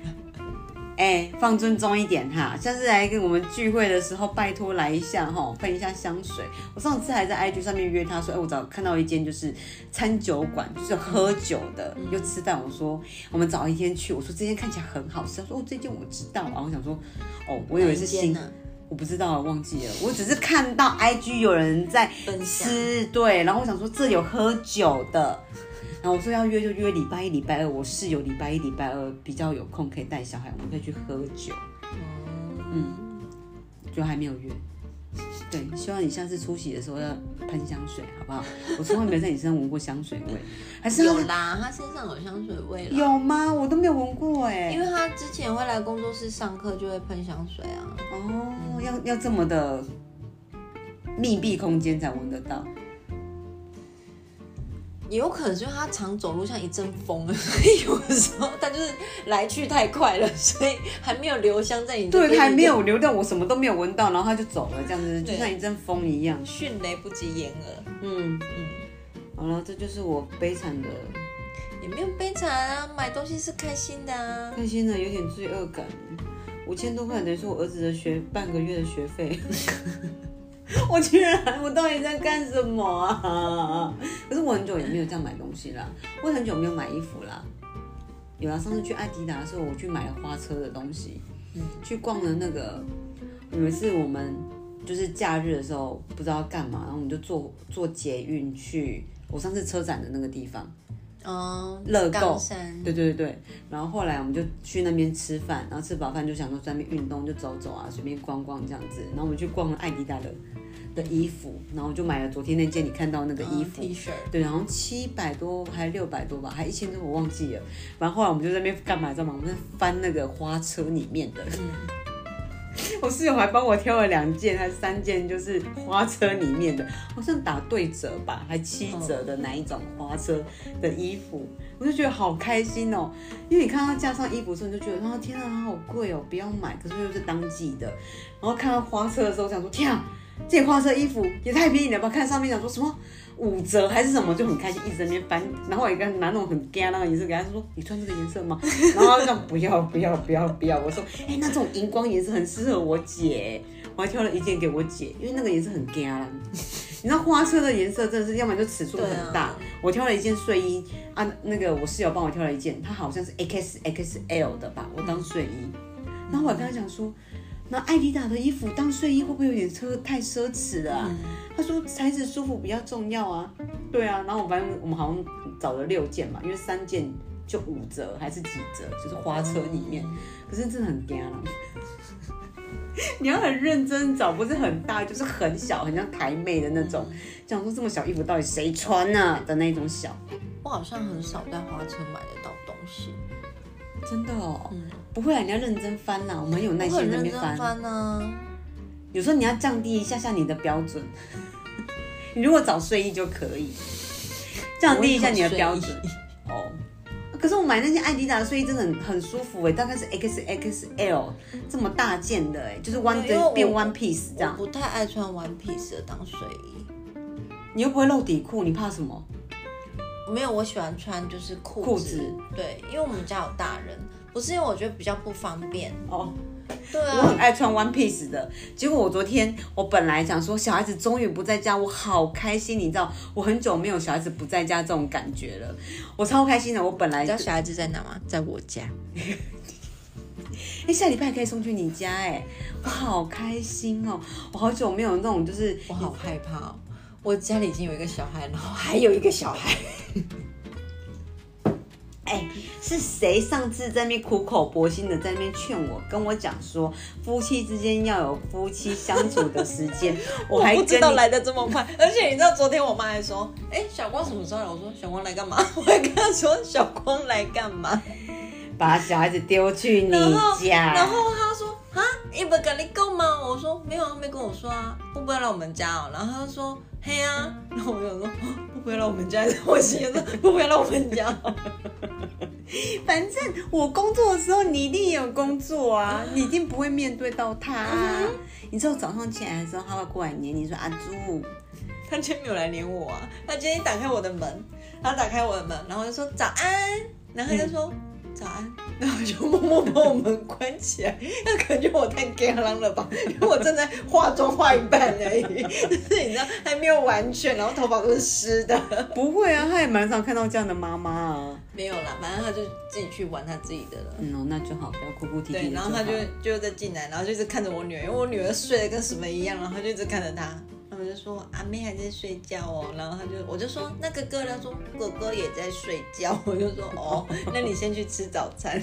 哎，放尊重一点哈，下次来跟我们聚会的时候，拜托来一下哈，喷一下香水。我上次还在 IG 上面约他说，哎，我早看到一间就是餐酒馆，就是喝酒的，又吃饭。我说我们早一天去，我说这间看起来很好吃。他说哦，这间我知道。啊我想说，哦，我以为是新，我不知道，忘记了。我只是看到 IG 有人在吃，对，然后我想说这有喝酒的。然后我说要约就约礼拜一、礼拜二，我室友礼拜一、礼拜二比较有空，可以带小孩，我们可以去喝酒。嗯，就还没有约。对，希望你下次出席的时候要喷香水，好不好？我从来没有在你身上闻过香水味，还是有啦，他身上有香水味有吗？我都没有闻过哎。因为他之前会来工作室上课，就会喷香水啊。哦，要要这么的密闭空间才闻得到。也有可能是因为他常走路像一阵风，所以有的时候他就是来去太快了，所以还没有留香在你。对，还没有留到，我什么都没有闻到，然后他就走了，这样子就像一阵风一样。迅雷不及掩耳。嗯嗯，好了，这就是我悲惨的。也没有悲惨啊，买东西是开心的啊。开心的，有点罪恶感。五千多块等于说我儿子的学半个月的学费。我居然，我到底在干什么啊？可是我很久也没有这样买东西啦，我很久没有买衣服啦。有啊，上次去艾迪达的时候，我去买了花车的东西，去逛了那个。有一次我们就是假日的时候，不知道干嘛，然后我们就坐坐捷运去我上次车展的那个地方。哦，乐购。对对对对。然后后来我们就去那边吃饭，然后吃饱饭就想说在那边运动，就走走啊，随便逛逛这样子。然后我们去逛了艾迪达的。的衣服，然后就买了昨天那件你看到那个衣服，T 恤，对，然后七百多还是六百多吧，还一千多我忘记了。然后后来我们就在那边干嘛知道吗？我们在翻那个花车里面的，我室友还帮我挑了两件还是三件，就是花车里面的，好像打对折吧，还七折的哪一种花车的衣服，我就觉得好开心哦。因为你看到架上衣服的时候，你就觉得啊天啊，它好贵哦，不要买。可是又是当季的，然后看到花车的时候，想说天啊。这花色衣服也太便宜了吧！看上面讲说什么五折还是什么，就很开心，一直在那边翻。然后我一个拿那种很干那个颜色给他说：“你穿这个颜色吗？” 然后他讲：“不要不要不要不要。”我说：“哎，那种荧光颜色很适合我姐。”我还挑了一件给我姐，因为那个颜色很干啦。你知道花色的颜色真的是，要么就尺寸很大。我挑了一件睡衣啊，那个我室友帮我挑了一件，它好像是 XXL 的吧，我当睡衣。然后我跟他讲说。那艾迪达的衣服当睡衣会不会有点奢太奢侈了？他说材质舒服比较重要啊。对啊，然后我反正我们好像找了六件嘛，因为三件就五折还是几折，就是花车里面。可是真的很干了，你要很认真找，不是很大，就是很小，很像台妹的那种。讲说这么小衣服到底谁穿呢的那种小。我好像很少在花车买得到东西。真的哦，不会啊，你要认真翻呐，我们有耐心在那边翻呢。有时候你要降低一下下你的标准，你如果找睡衣就可以降低一下你的标准哦。可是我买那件艾迪达的睡衣真的很很舒服哎，大概是 XXL 这么大件的哎，就是 one 变 one piece 这样。不太爱穿 one piece 的当睡衣，你又不会露底裤，你怕什么？没有，我喜欢穿就是裤裤子，对，因为我们家有大人，不是因为我觉得比较不方便哦。对啊，我很爱穿 one piece 的，结果我昨天我本来想说小孩子终于不在家，我好开心，你知道，我很久没有小孩子不在家这种感觉了，我超开心的。我本来知道小孩子在哪吗？在我家。哎，下礼拜可以送去你家，哎，我好开心哦，我好久没有那种就是，我好害怕哦。我家里已经有一个小孩，然后还有一个小孩。哎，是谁上次在那边苦口婆心的在那边劝我，跟我讲说夫妻之间要有夫妻相处的时间。我还不知道来的这么快，而且你知道昨天我妈还说，哎，小光什么时候来？我说小光来干嘛？我还跟她说小光来干嘛？把小孩子丢去你家。然后他说啊，你不跟你讲吗？我说没有啊，没跟我说啊，会不会来我们家哦？然后他说。嘿啊，然后我就说，不回来我们家，我心说不回来我们家。反正我工作的时候，你一定有工作啊，你一定不会面对到他。你知道早上起来的时候，他会过来黏你说阿朱，他今天没有来黏我啊，他今天打开我的门，他打开我的门，然后就说早安，然后就说。早安，然后就默默把我门关起来。那感觉我太干狼了吧？因为我正在化妆化一半而已，就是你知道还没有完全，然后头发都是湿的。不会啊，他也蛮常看到这样的妈妈啊。没有啦，反正他就自己去玩他自己的了。嗯，那就好，不要哭哭啼啼。对，然后他就就在进来，然后就一直看着我女儿，因为我女儿睡得跟什么一样，然后就一直看着他。我就说阿妹还在睡觉哦，然后他就我就说那哥哥他说哥哥也在睡觉，我就说哦，那你先去吃早餐。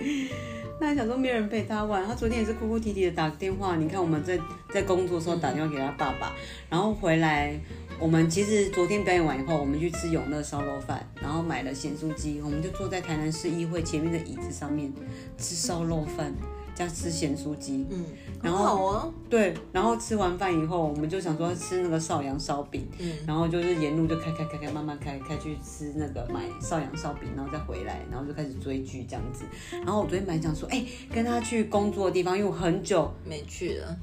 那还想说没人陪他玩，他昨天也是哭哭啼啼的打电话。你看我们在在工作的时候打电话给他爸爸，然后回来我们其实昨天表演完以后，我们去吃永乐烧肉饭，然后买了咸酥鸡，我们就坐在台南市议会前面的椅子上面吃烧肉饭。加吃咸酥鸡，嗯，然后对，然后吃完饭以后，我们就想说吃那个邵阳烧饼，嗯，然后就是沿路就开开开开，慢慢开开去吃那个买邵阳烧饼，然后再回来，然后就开始追剧这样子。然后我昨天本来想说，哎，跟他去工作的地方，因为我很久没去了，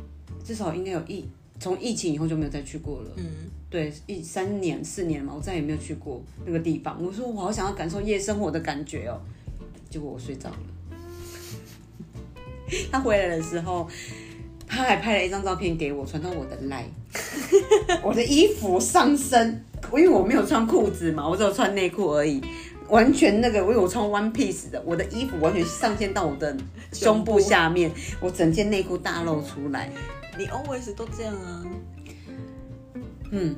至少应该有疫，从疫情以后就没有再去过了，嗯，对，一三年四年嘛，我再也没有去过那个地方。我说我好想要感受夜生活的感觉哦，结果我睡着了。他回来的时候，他还拍了一张照片给我，传到我的 line。我的衣服上身，因为我没有穿裤子嘛，我只有穿内裤而已，完全那个，因为我穿 one piece 的，我的衣服完全上线到我的胸部下面，我整件内裤大露出来。你 always 都这样啊？嗯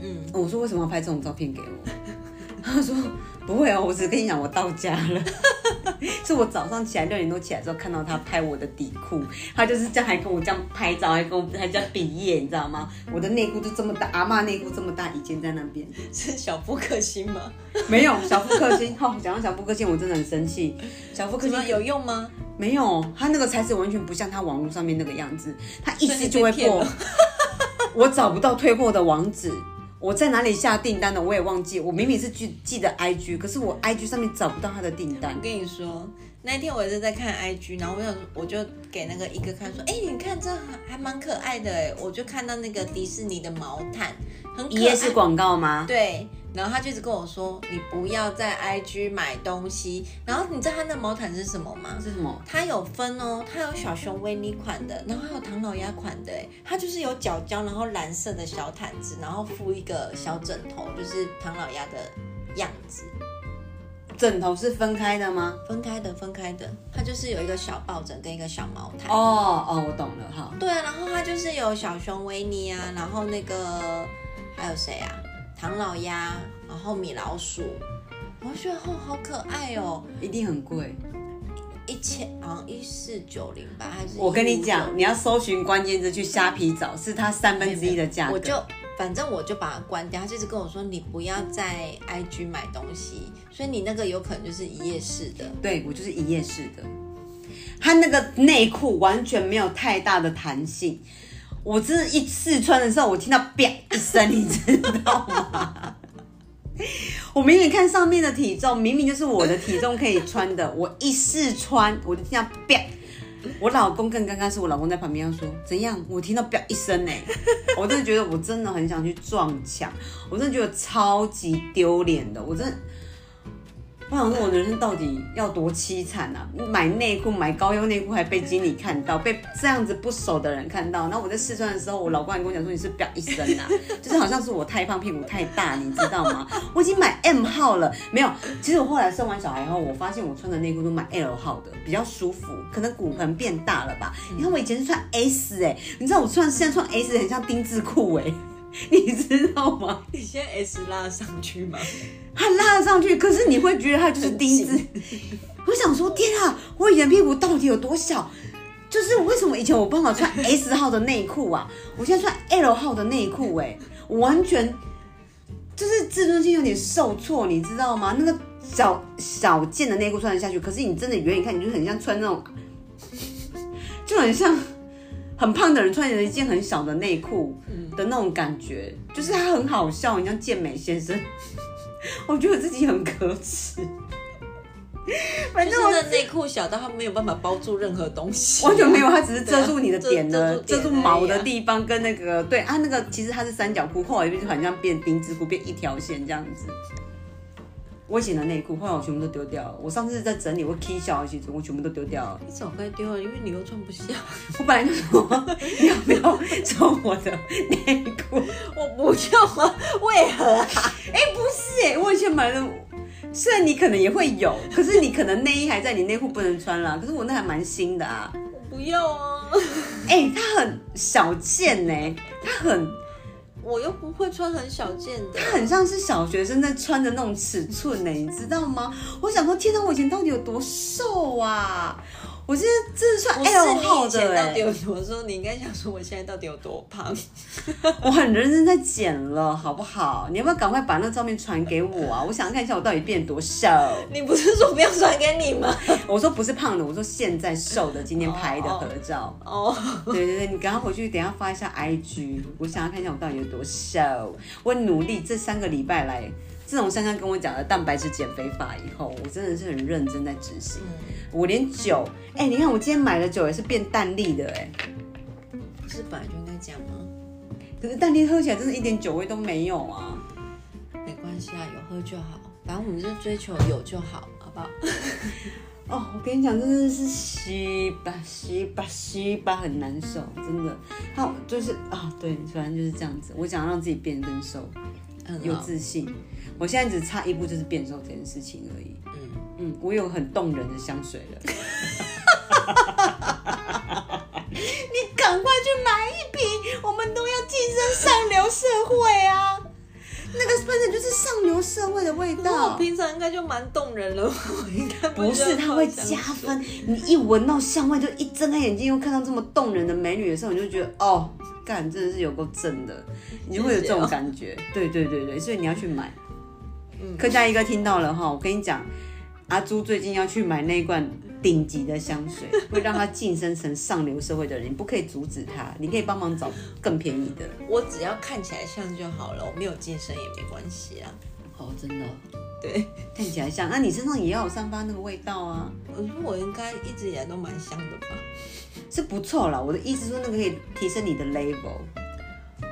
嗯，我说为什么要拍这种照片给我？他说不会哦，我只是跟你讲，我到家了。是我早上起来六点多起来之后看到他拍我的底裤，他就是这样还跟我这样拍照，还跟我还这样比耶，你知道吗？我的内裤就这么大，阿妈内裤这么大一件在那边，是小腹克星吗？没有小腹克星。好，讲到小腹克星，我真的很生气。小腹克星有用吗？没有，他那个材质完全不像他网络上面那个样子，他一直就会破。我找不到退货的网址。我在哪里下订单的，我也忘记。我明明是记记得 IG，可是我 IG 上面找不到他的订单。我跟你说，那天我也是在看 IG，然后我有我就给那个一哥看说，哎，你看这还蛮可爱的哎，我就看到那个迪士尼的毛毯，很可爱。也是广告吗？对。然后他就一直跟我说：“你不要在 IG 买东西。”然后你知道他那毛毯是什么吗？是什么？它有分哦，它有小熊维尼款的，然后还有唐老鸭款的。哎，它就是有角胶，然后蓝色的小毯子，然后附一个小枕头，就是唐老鸭的样子。枕头是分开的吗？分开的，分开的。它就是有一个小抱枕跟一个小毛毯。哦哦，我懂了哈。对啊，然后它就是有小熊维尼啊，然后那个还有谁啊？唐老鸭，然后米老鼠，我觉得哦好可爱哦，一定很贵，一千好像一四九零吧，还是？我跟你讲，你要搜寻关键字去虾皮找，是它三分之一的价格。我就反正我就把它关掉，他就是跟我说你不要在 IG 买东西，所以你那个有可能就是一夜式的。对我就是一夜式的，他那个内裤完全没有太大的弹性。我真的，一试穿的时候，我听到“啪”一声，你知道吗？我明明看上面的体重，明明就是我的体重可以穿的，我一试穿，我就听到“啪”。我老公更刚刚是我老公在旁边说：“怎样？”我听到“啪”一声呢，我真的觉得我真的很想去撞墙，我真的觉得超级丢脸的，我真的。我想说，我人生到底要多凄惨啊！买内裤，买高腰内裤，还被经理看到，被这样子不熟的人看到。然后我在试穿的时候，我老公还跟我讲说：“你是不要一声啊，就是好像是我太胖，屁股太大，你知道吗？”我已经买 M 号了，没有。其实我后来生完小孩后，我发现我穿的内裤都买 L 号的，比较舒服。可能骨盆变大了吧？你看我以前是穿 S 哎，你知道我穿现在穿 S 很像丁字裤哎。你知道吗？你现在 S 拉上去吗？它拉上去，可是你会觉得它就是钉子。我想说，天啊，我以前屁股到底有多小？就是为什么以前我办法穿 S 号的内裤啊？我现在穿 L 号的内裤，哎，完全就是自尊心有点受挫，你知道吗？那个小小件的内裤穿得下去，可是你真的远远看，你就很像穿那种，就很像。很胖的人穿着一件很小的内裤的那种感觉，就是他很好笑，你像健美先生。我觉得我自己很可耻。反正我的内裤小到它没有办法包住任何东西，完全没有，它只是遮住你的点的，遮住毛的地方跟那个对啊，那个其实它是三角裤，后来就好像变丁字裤，变一条线这样子。我以前的内裤，后来我全部都丢掉了。我上次在整理我 K 小的时候，我全部都丢掉了。你早该丢了，因为你又穿不下。我本来就说 你要不要穿我的内裤？我不要啊！为何啊？哎，不是哎，我以前买的，虽然你可能也会有，可是你可能内衣还在，你内裤不能穿了。可是我那还蛮新的啊。我不要啊！哎，它很小件呢，它很。我又不会穿很小件的，它很像是小学生在穿的那种尺寸呢，你知道吗？我想说，天哪，我以前到底有多瘦啊？我现在这是穿 L 号的哎，到底有多瘦？你应该想说我现在到底有多胖？我很认真在减了，好不好？你要不要赶快把那照片传给我啊？我想看一下我到底变多瘦。你不是说不要传给你吗？我说不是胖的，我说现在瘦的，今天拍的合照。哦，对对对，你赶快回去，等下发一下 IG，我想要看一下我到底有多瘦。我努力这三个礼拜来。自从珊珊跟我讲了蛋白质减肥法以后，我真的是很认真在执行。我连酒，哎，你看我今天买的酒也是变淡丽的，哎，不是本来就应该这样吗？可是淡丽喝起来真的一点酒味都没有啊。没关系啊，有喝就好，反正我们就追求有就好，好不好？哦，我跟你讲，真的是吸吧吸吧吸吧，很难受，真的。好，就是啊，对，反正就是这样子。我想让自己变更瘦，有自信。我现在只差一步就是变瘦这件事情而已。嗯嗯，我有很动人的香水了。你赶快去买一瓶，我们都要晋升上流社会啊！那个喷的就是上流社会的味道。平常应该就蛮动人了，应该不是，它会加分。你一闻到香味，就一睁开眼睛又看到这么动人的美女的时候，你就觉得哦，干真的是有够正的，你就会有这种感觉。对对对对，所以你要去买。客家一哥听到了哈，我跟你讲，阿朱最近要去买那罐顶级的香水，会让他晋升成上流社会的人，你不可以阻止他，你可以帮忙找更便宜的。我只要看起来像就好了，我没有晋升也没关系啊。哦，真的，对，看起来像，那你身上也要有散发那个味道啊。我说我应该一直以来都蛮香的吧？是不错啦，我的意思说那个可以提升你的 label。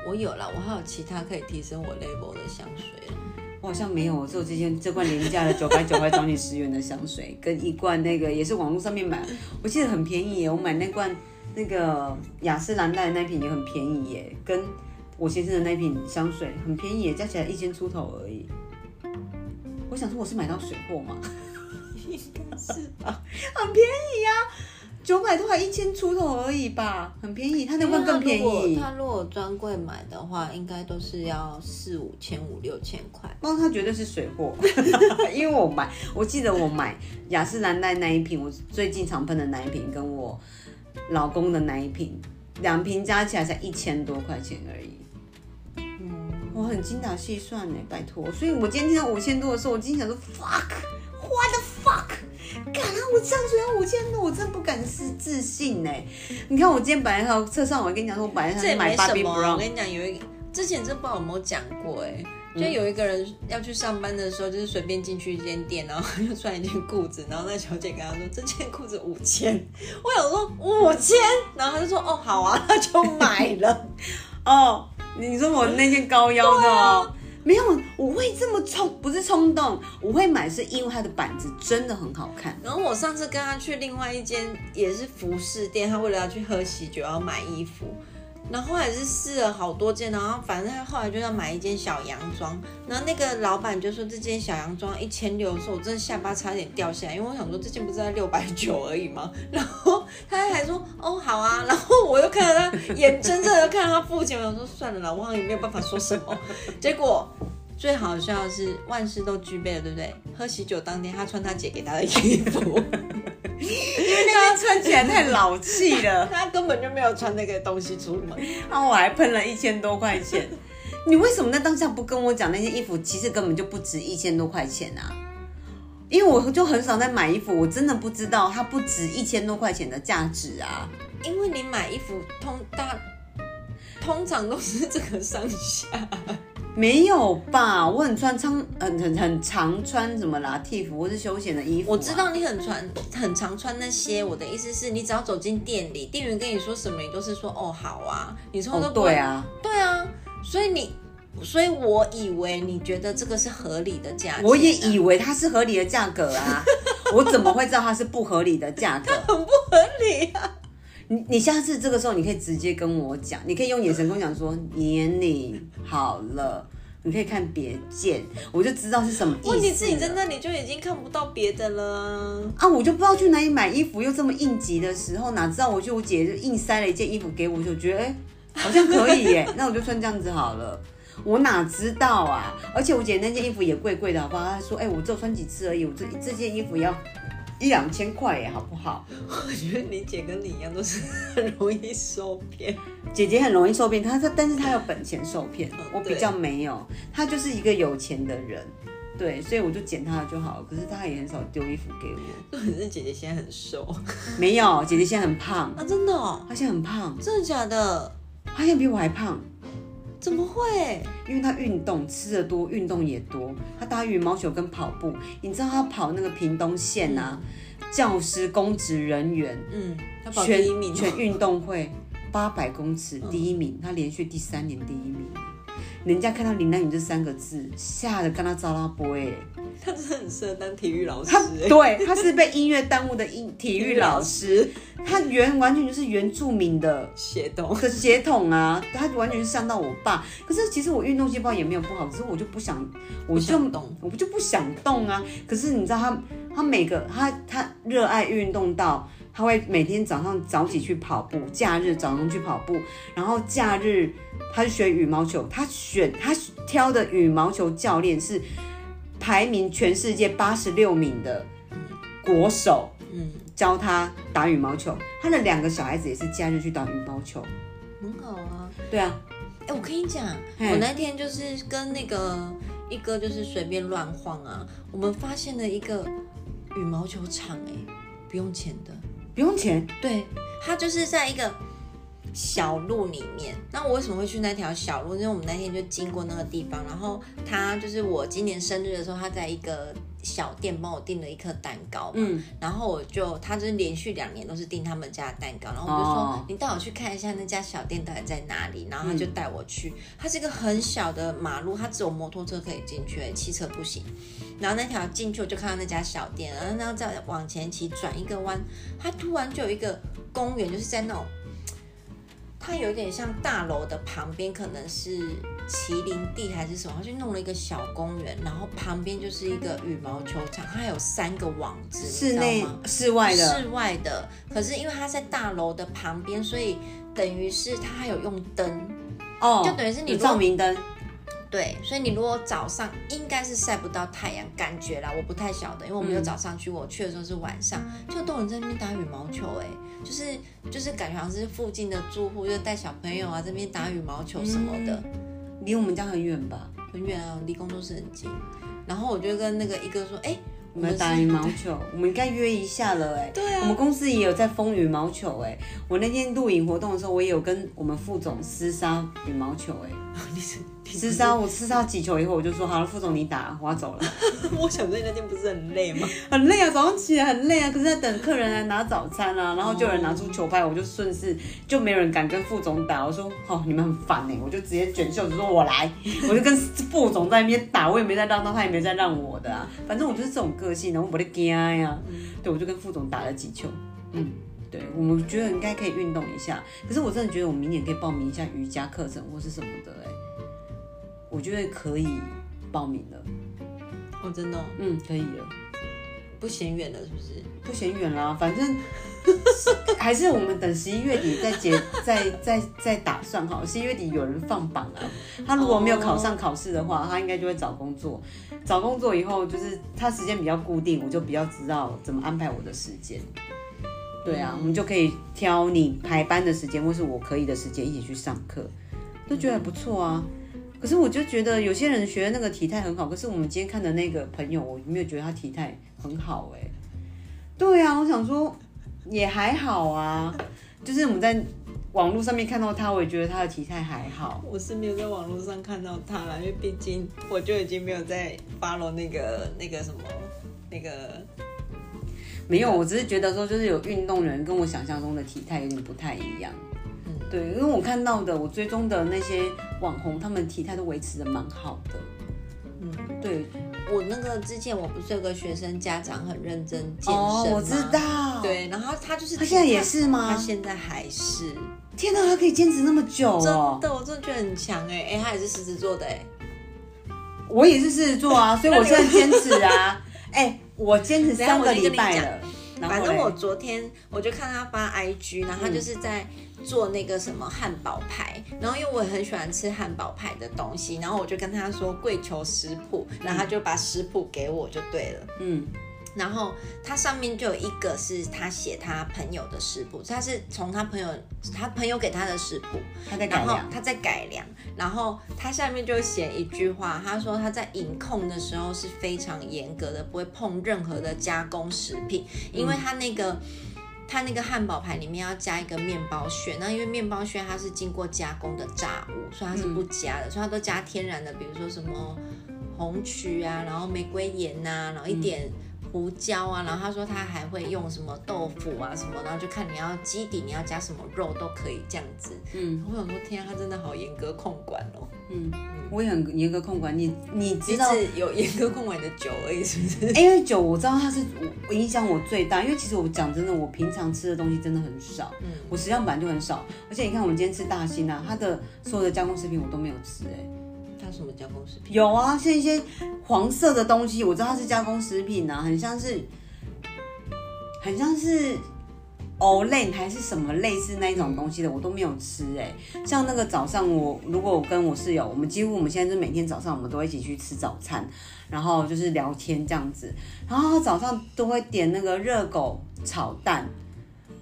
我有了，我还有其他可以提升我 label 的香水。我好像没有，只有这件这罐廉价的九百九块找你十元的香水，跟一罐那个也是网络上面买，我记得很便宜耶。我买那罐那个雅诗兰黛的那瓶也很便宜耶，跟我先生的那瓶香水很便宜，加起来一千出头而已。我想说我是买到水货吗？应该是吧，很便宜呀。九百多块，一千出头而已吧，很便宜。他那罐更便宜。他如果专柜买的话，应该都是要四五千、五六千块。那他绝对是水货，因为我买，我记得我买雅诗兰黛那一瓶，我最近常喷的那一瓶，跟我老公的那一瓶，两瓶加起来才一千多块钱而已。嗯，我很精打细算呢，拜托。所以我今天听到五千多的时候，我今天想说，fuck，what the fuck。敢啊！我这样子要五千多，我真的不敢是自信呢。你看我今天本来要车上，我跟你讲说，我本来想买 Barbie Brown。我跟你讲，有一之前真不知道有没有讲过哎，就有一个人要去上班的时候，就是随便进去一间店，然后就穿一件裤子，然后那小姐跟他说这件裤子五千，我想说五千，然后他就说哦好啊，他就买了。哦，你说我那件高腰的。没有，我会这么冲，不是冲动，我会买是因为它的板子真的很好看。然后我上次跟他去另外一间也是服饰店，他为了要去喝喜酒要买衣服，然后后来是试了好多件，然后反正他后来就要买一件小洋装，然后那个老板就说这件小洋装一千六的时候，我真的下巴差点掉下来，因为我想说这件不是在六百九而已吗？然后他还说哦好啊，然后我又看到他眼睁睁的看到他付钱，我说算了啦，我好像也没有办法说什么。结果最好笑的是万事都具备了，对不对？喝喜酒当天，他穿他姐给他的衣服。因为那个穿起来太老气了，他根本就没有穿那个东西出门，然后我还喷了一千多块钱。你为什么在当下不跟我讲那件衣服其实根本就不值一千多块钱啊？因为我就很少在买衣服，我真的不知道它不值一千多块钱的价值啊。因为你买衣服通大通常都是这个上下。没有吧？我很穿长，很很很常穿什么啦，T 服或是休闲的衣服。我知道你很穿，很常穿那些。我的意思是你只要走进店里，店员跟你说什么，你都是说哦好啊。你从头都对啊，对啊。所以你，所以我以为你觉得这个是合理的价格。我也以为它是合理的价格啊。我怎么会知道它是不合理的价格？很不合理啊。你你下次这个时候，你可以直接跟我讲，你可以用眼神跟我讲说年龄好了，你可以看别见，我就知道是什么意思。问题是你在那里就已经看不到别的了啊！我就不知道去哪里买衣服，又这么应急的时候，哪知道我就我姐就硬塞了一件衣服给我，就觉得哎好像可以耶，那我就穿这样子好了。我哪知道啊！而且我姐那件衣服也贵贵的，好不好？她说哎，我只有穿几次而已，我这这件衣服要。一两千块耶，好不好？我觉得你姐跟你一样，都是很容易受骗。姐姐很容易受骗，她她，但是她有本钱受骗，我比较没有。她就是一个有钱的人，对，所以我就捡她的就好了。可是她也很少丢衣服给我。可是姐姐现在很瘦，没有，姐姐现在很胖啊，真的哦，她现在很胖，真的假的？她现在比我还胖。怎么会？因为他运动吃的多，运动也多。他打羽毛球跟跑步，你知道他跑那个屏东县啊，教师公职人员，嗯，全全运动会八百公尺第一名，他连续第三年第一名。人家看到林丹宇这三个字，吓得跟他招拉波哎。他真的很适合当体育老师。对，他是被音乐耽误的音体育老师。他原完全就是原住民的血统的血统啊，他完全是像到我爸。可是其实我运动细胞也没有不好，只是我就不想，我就动，我不就不想动啊。可是你知道他，他每个他他热爱运动到他会每天早上早起去跑步，假日早上去跑步，然后假日他就学羽毛球，他选他挑的羽毛球教练是。排名全世界八十六名的国手，嗯，教他打羽毛球。他的两个小孩子也是假日去打羽毛球，很好啊。对啊，哎，我跟你讲，我那天就是跟那个一哥就是随便乱晃啊，我们发现了一个羽毛球场，哎，不用钱的，不用钱。对，他就是在一个。小路里面，那我为什么会去那条小路？因为我们那天就经过那个地方，然后他就是我今年生日的时候，他在一个小店帮我订了一颗蛋糕嘛，嗯，然后我就他就是连续两年都是订他们家的蛋糕，然后我就说你带我去看一下那家小店到底在哪里，然后他就带我去，它是一个很小的马路，它只有摩托车可以进去，汽车不行，然后那条进去我就看到那家小店，然后再往前骑转一个弯，它突然就有一个公园，就是在那种。它有点像大楼的旁边，可能是麒麟地还是什么，他就弄了一个小公园，然后旁边就是一个羽毛球场，它有三个网子，室内、室外的，室外的。可是因为它在大楼的旁边，所以等于是它还有用灯哦，就等于是你照明灯。对，所以你如果早上应该是晒不到太阳，感觉啦，我不太晓得，因为我没有早上去，我去的时候是晚上，就都有人在那边打羽毛球，哎，就是就是感觉好像是附近的住户就带小朋友啊这边打羽毛球什么的，离我们家很远吧？很远啊，离工作室很近。然后我就跟那个一哥说，哎。我们打羽毛球，我们应该约一下了哎。对啊。我们公司也有在封羽毛球哎。我那天录影活动的时候，我也有跟我们副总厮杀羽毛球哎。你是我厮杀几球以后，我就说好了，副总你打，我要走了。我想说你那天不是很累吗？很累啊，早上起来很累啊，可是在等客人来拿早餐啊，然后就有人拿出球拍，我就顺势就没有人敢跟副总打。我说哦，你们很烦哎，我就直接卷袖子说我来，我就跟副总在那边打，我也没在让他，他也没在让我的啊，反正我就是这种个性，然后我不得惊呀。对，我就跟副总打了几球，嗯。对，我们觉得应该可以运动一下。可是我真的觉得我明年可以报名一下瑜伽课程或是什么的，哎，我觉得可以报名了。哦，真的？嗯，可以了。不嫌远了，是不是？不嫌远啦，反正 还是我们等十一月底再结，再再再打算哈。十一月底有人放榜啊，他如果没有考上考试的话，他应该就会找工作。找工作以后，就是他时间比较固定，我就比较知道怎么安排我的时间。对啊，我们就可以挑你排班的时间，或是我可以的时间一起去上课，都觉得不错啊。可是我就觉得有些人学的那个体态很好，可是我们今天看的那个朋友，我没有觉得他体态很好哎。对啊，我想说也还好啊，就是我们在网络上面看到他，我也觉得他的体态还好。我是没有在网络上看到他了，因为毕竟我就已经没有在 follow 那个那个什么那个。没有，我只是觉得说，就是有运动人跟我想象中的体态有点不太一样。嗯，对，因为我看到的，我追踪的那些网红，他们体态都维持的蛮好的。嗯，对。我那个之前我不是有个学生家长很认真健身吗？我知道。对，然后他就是他现在也是吗？他现在还是。天哪，他可以坚持那么久哦！真的，我真的觉得很强哎哎，他也是狮子座的哎。我也是狮子座啊，所以我现在坚持啊。哎，我坚持三个礼拜了。反正我昨天我就看他发 IG，然后他就是在做那个什么汉堡排，然后因为我很喜欢吃汉堡排的东西，然后我就跟他说跪求食谱，然后他就把食谱给我就对了。嗯。然后它上面就有一个是他写他朋友的食谱，他是从他朋友他朋友给他的食谱，他在改良，他在改良。然后他下面就写一句话，他说他在饮控的时候是非常严格的，不会碰任何的加工食品，因为他那个他那个汉堡排里面要加一个面包屑，那因为面包屑它是经过加工的炸物，所以它是不加的，所以它都加天然的，比如说什么红曲啊，然后玫瑰盐呐，然后一点。胡椒啊，然后他说他还会用什么豆腐啊什么，然后就看你要基底你要加什么肉都可以这样子。嗯，我想说天啊，他真的好严格控管哦。嗯，我也很严格控管你，你知道有严格控管的酒而已是不是？因为酒我知道它是我影响我最大，因为其实我讲真的，我平常吃的东西真的很少。嗯，我食量本来就很少，而且你看我们今天吃大兴啊，它的所有的加工食品我都没有吃哎。什么加工食品？有啊，像一些黄色的东西，我知道它是加工食品啊，很像是，很像是 Olay 还是什么类似那一种东西的，我都没有吃哎。像那个早上，我如果我跟我室友，我们几乎我们现在是每天早上我们都一起去吃早餐，然后就是聊天这样子，然后早上都会点那个热狗炒蛋。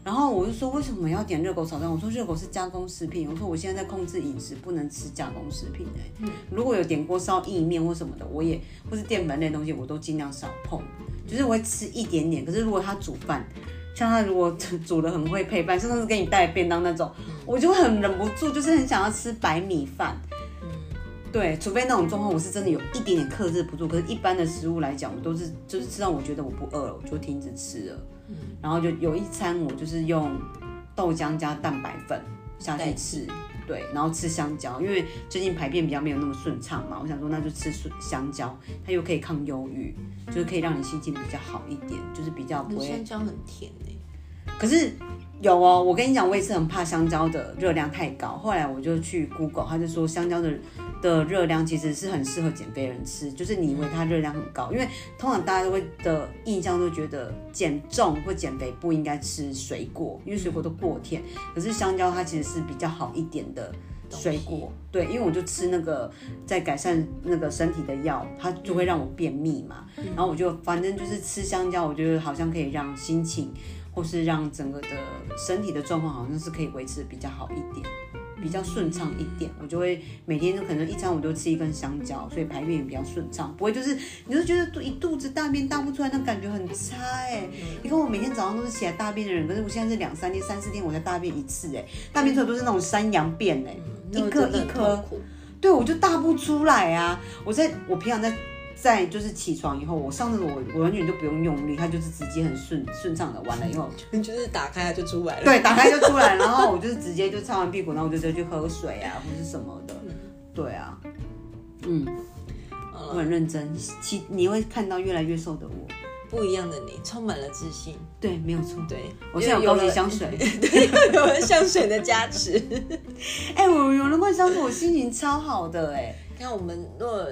然后我就说为什么要点热狗炒蛋？我说热狗是加工食品。我说我现在在控制饮食，不能吃加工食品哎。如果有点锅烧意面或什么的，我也或是淀粉类东西，我都尽量少碰。就是我会吃一点点。可是如果他煮饭，像他如果 煮的很会配饭，甚至是给你带便当那种，我就很忍不住，就是很想要吃白米饭。对，除非那种状况，我是真的有一点点克制不住。可是，一般的食物来讲，我都是就是吃到我觉得我不饿了，我就停止吃了。嗯，然后就有一餐我就是用豆浆加蛋白粉下去吃，对，然后吃香蕉，因为最近排便比较没有那么顺畅嘛，我想说那就吃香蕉，它又可以抗忧郁，就是可以让你心情比较好一点，就是比较不会。香蕉很甜诶，可是。有哦，我跟你讲，我也是很怕香蕉的热量太高。后来我就去 Google，他就说香蕉的的热量其实是很适合减肥人吃，就是你以为它热量很高，因为通常大家都会的印象都觉得减重或减肥不应该吃水果，因为水果都过甜。可是香蕉它其实是比较好一点的水果，对，因为我就吃那个在改善那个身体的药，它就会让我便秘嘛。然后我就反正就是吃香蕉，我觉得好像可以让心情。或是让整个的身体的状况好像是可以维持比较好一点，比较顺畅一点。我就会每天都可能一餐我都吃一根香蕉，所以排便也比较顺畅，不会就是你就觉得一肚子大便大不出来，那感觉很差哎。你看我每天早上都是起来大便的人，可是我现在是两三天、三四天我才大便一次哎，大便出来都是那种山羊便哎，一颗一颗，对我就大不出来啊。我在我平常在。在就是起床以后，我上厕所我我完全就不用用力，它就是直接很顺顺畅的完了以后，就是打开它就出来了。对，打开就出来，然后我就是直接就擦完屁股，然后我就直接去喝水啊，或是什么的。对啊，嗯，我很认真。其你会看到越来越瘦的我。不一样的你，充满了自信。对，没有错。对，我现在有高级香水，对，有了香水的加持。哎，我有了罐香水，我心情超好的哎。看我们若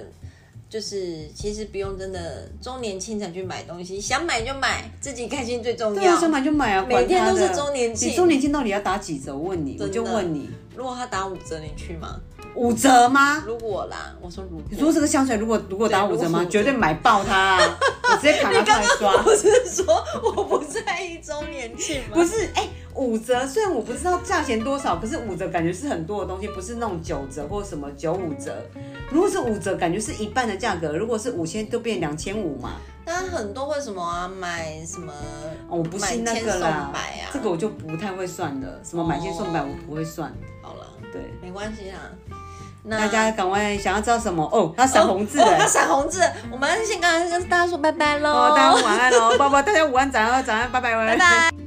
就是其实不用真的周年庆才去买东西，想买就买，自己开心最重要。对啊，想买就买啊，每天都是周年庆。你周年庆到底要打几折？我问你，我就问你，如果他打五折，你去吗？五折吗？如果啦，我说如果你说这个香水如果如果打五折吗？绝对买爆它，我直接砍它来刷。不是说我不在意周年庆吗？不是，哎，五折虽然我不知道价钱多少，可是五折感觉是很多的东西，不是那种九折或什么九五折。如果是五折，感觉是一半的价格；如果是五千，就变两千五嘛。那很多为什么啊？买什么？我不信那个啦，这个我就不太会算了。什么买千送百，我不会算。好了，对，没关系啦。大家赶快想要知道什么哦？他闪红字，他闪红字。我们先刚刚跟大家说拜拜喽。大家晚安喽，拜拜，大家午安、早安、早安，拜拜，拜拜。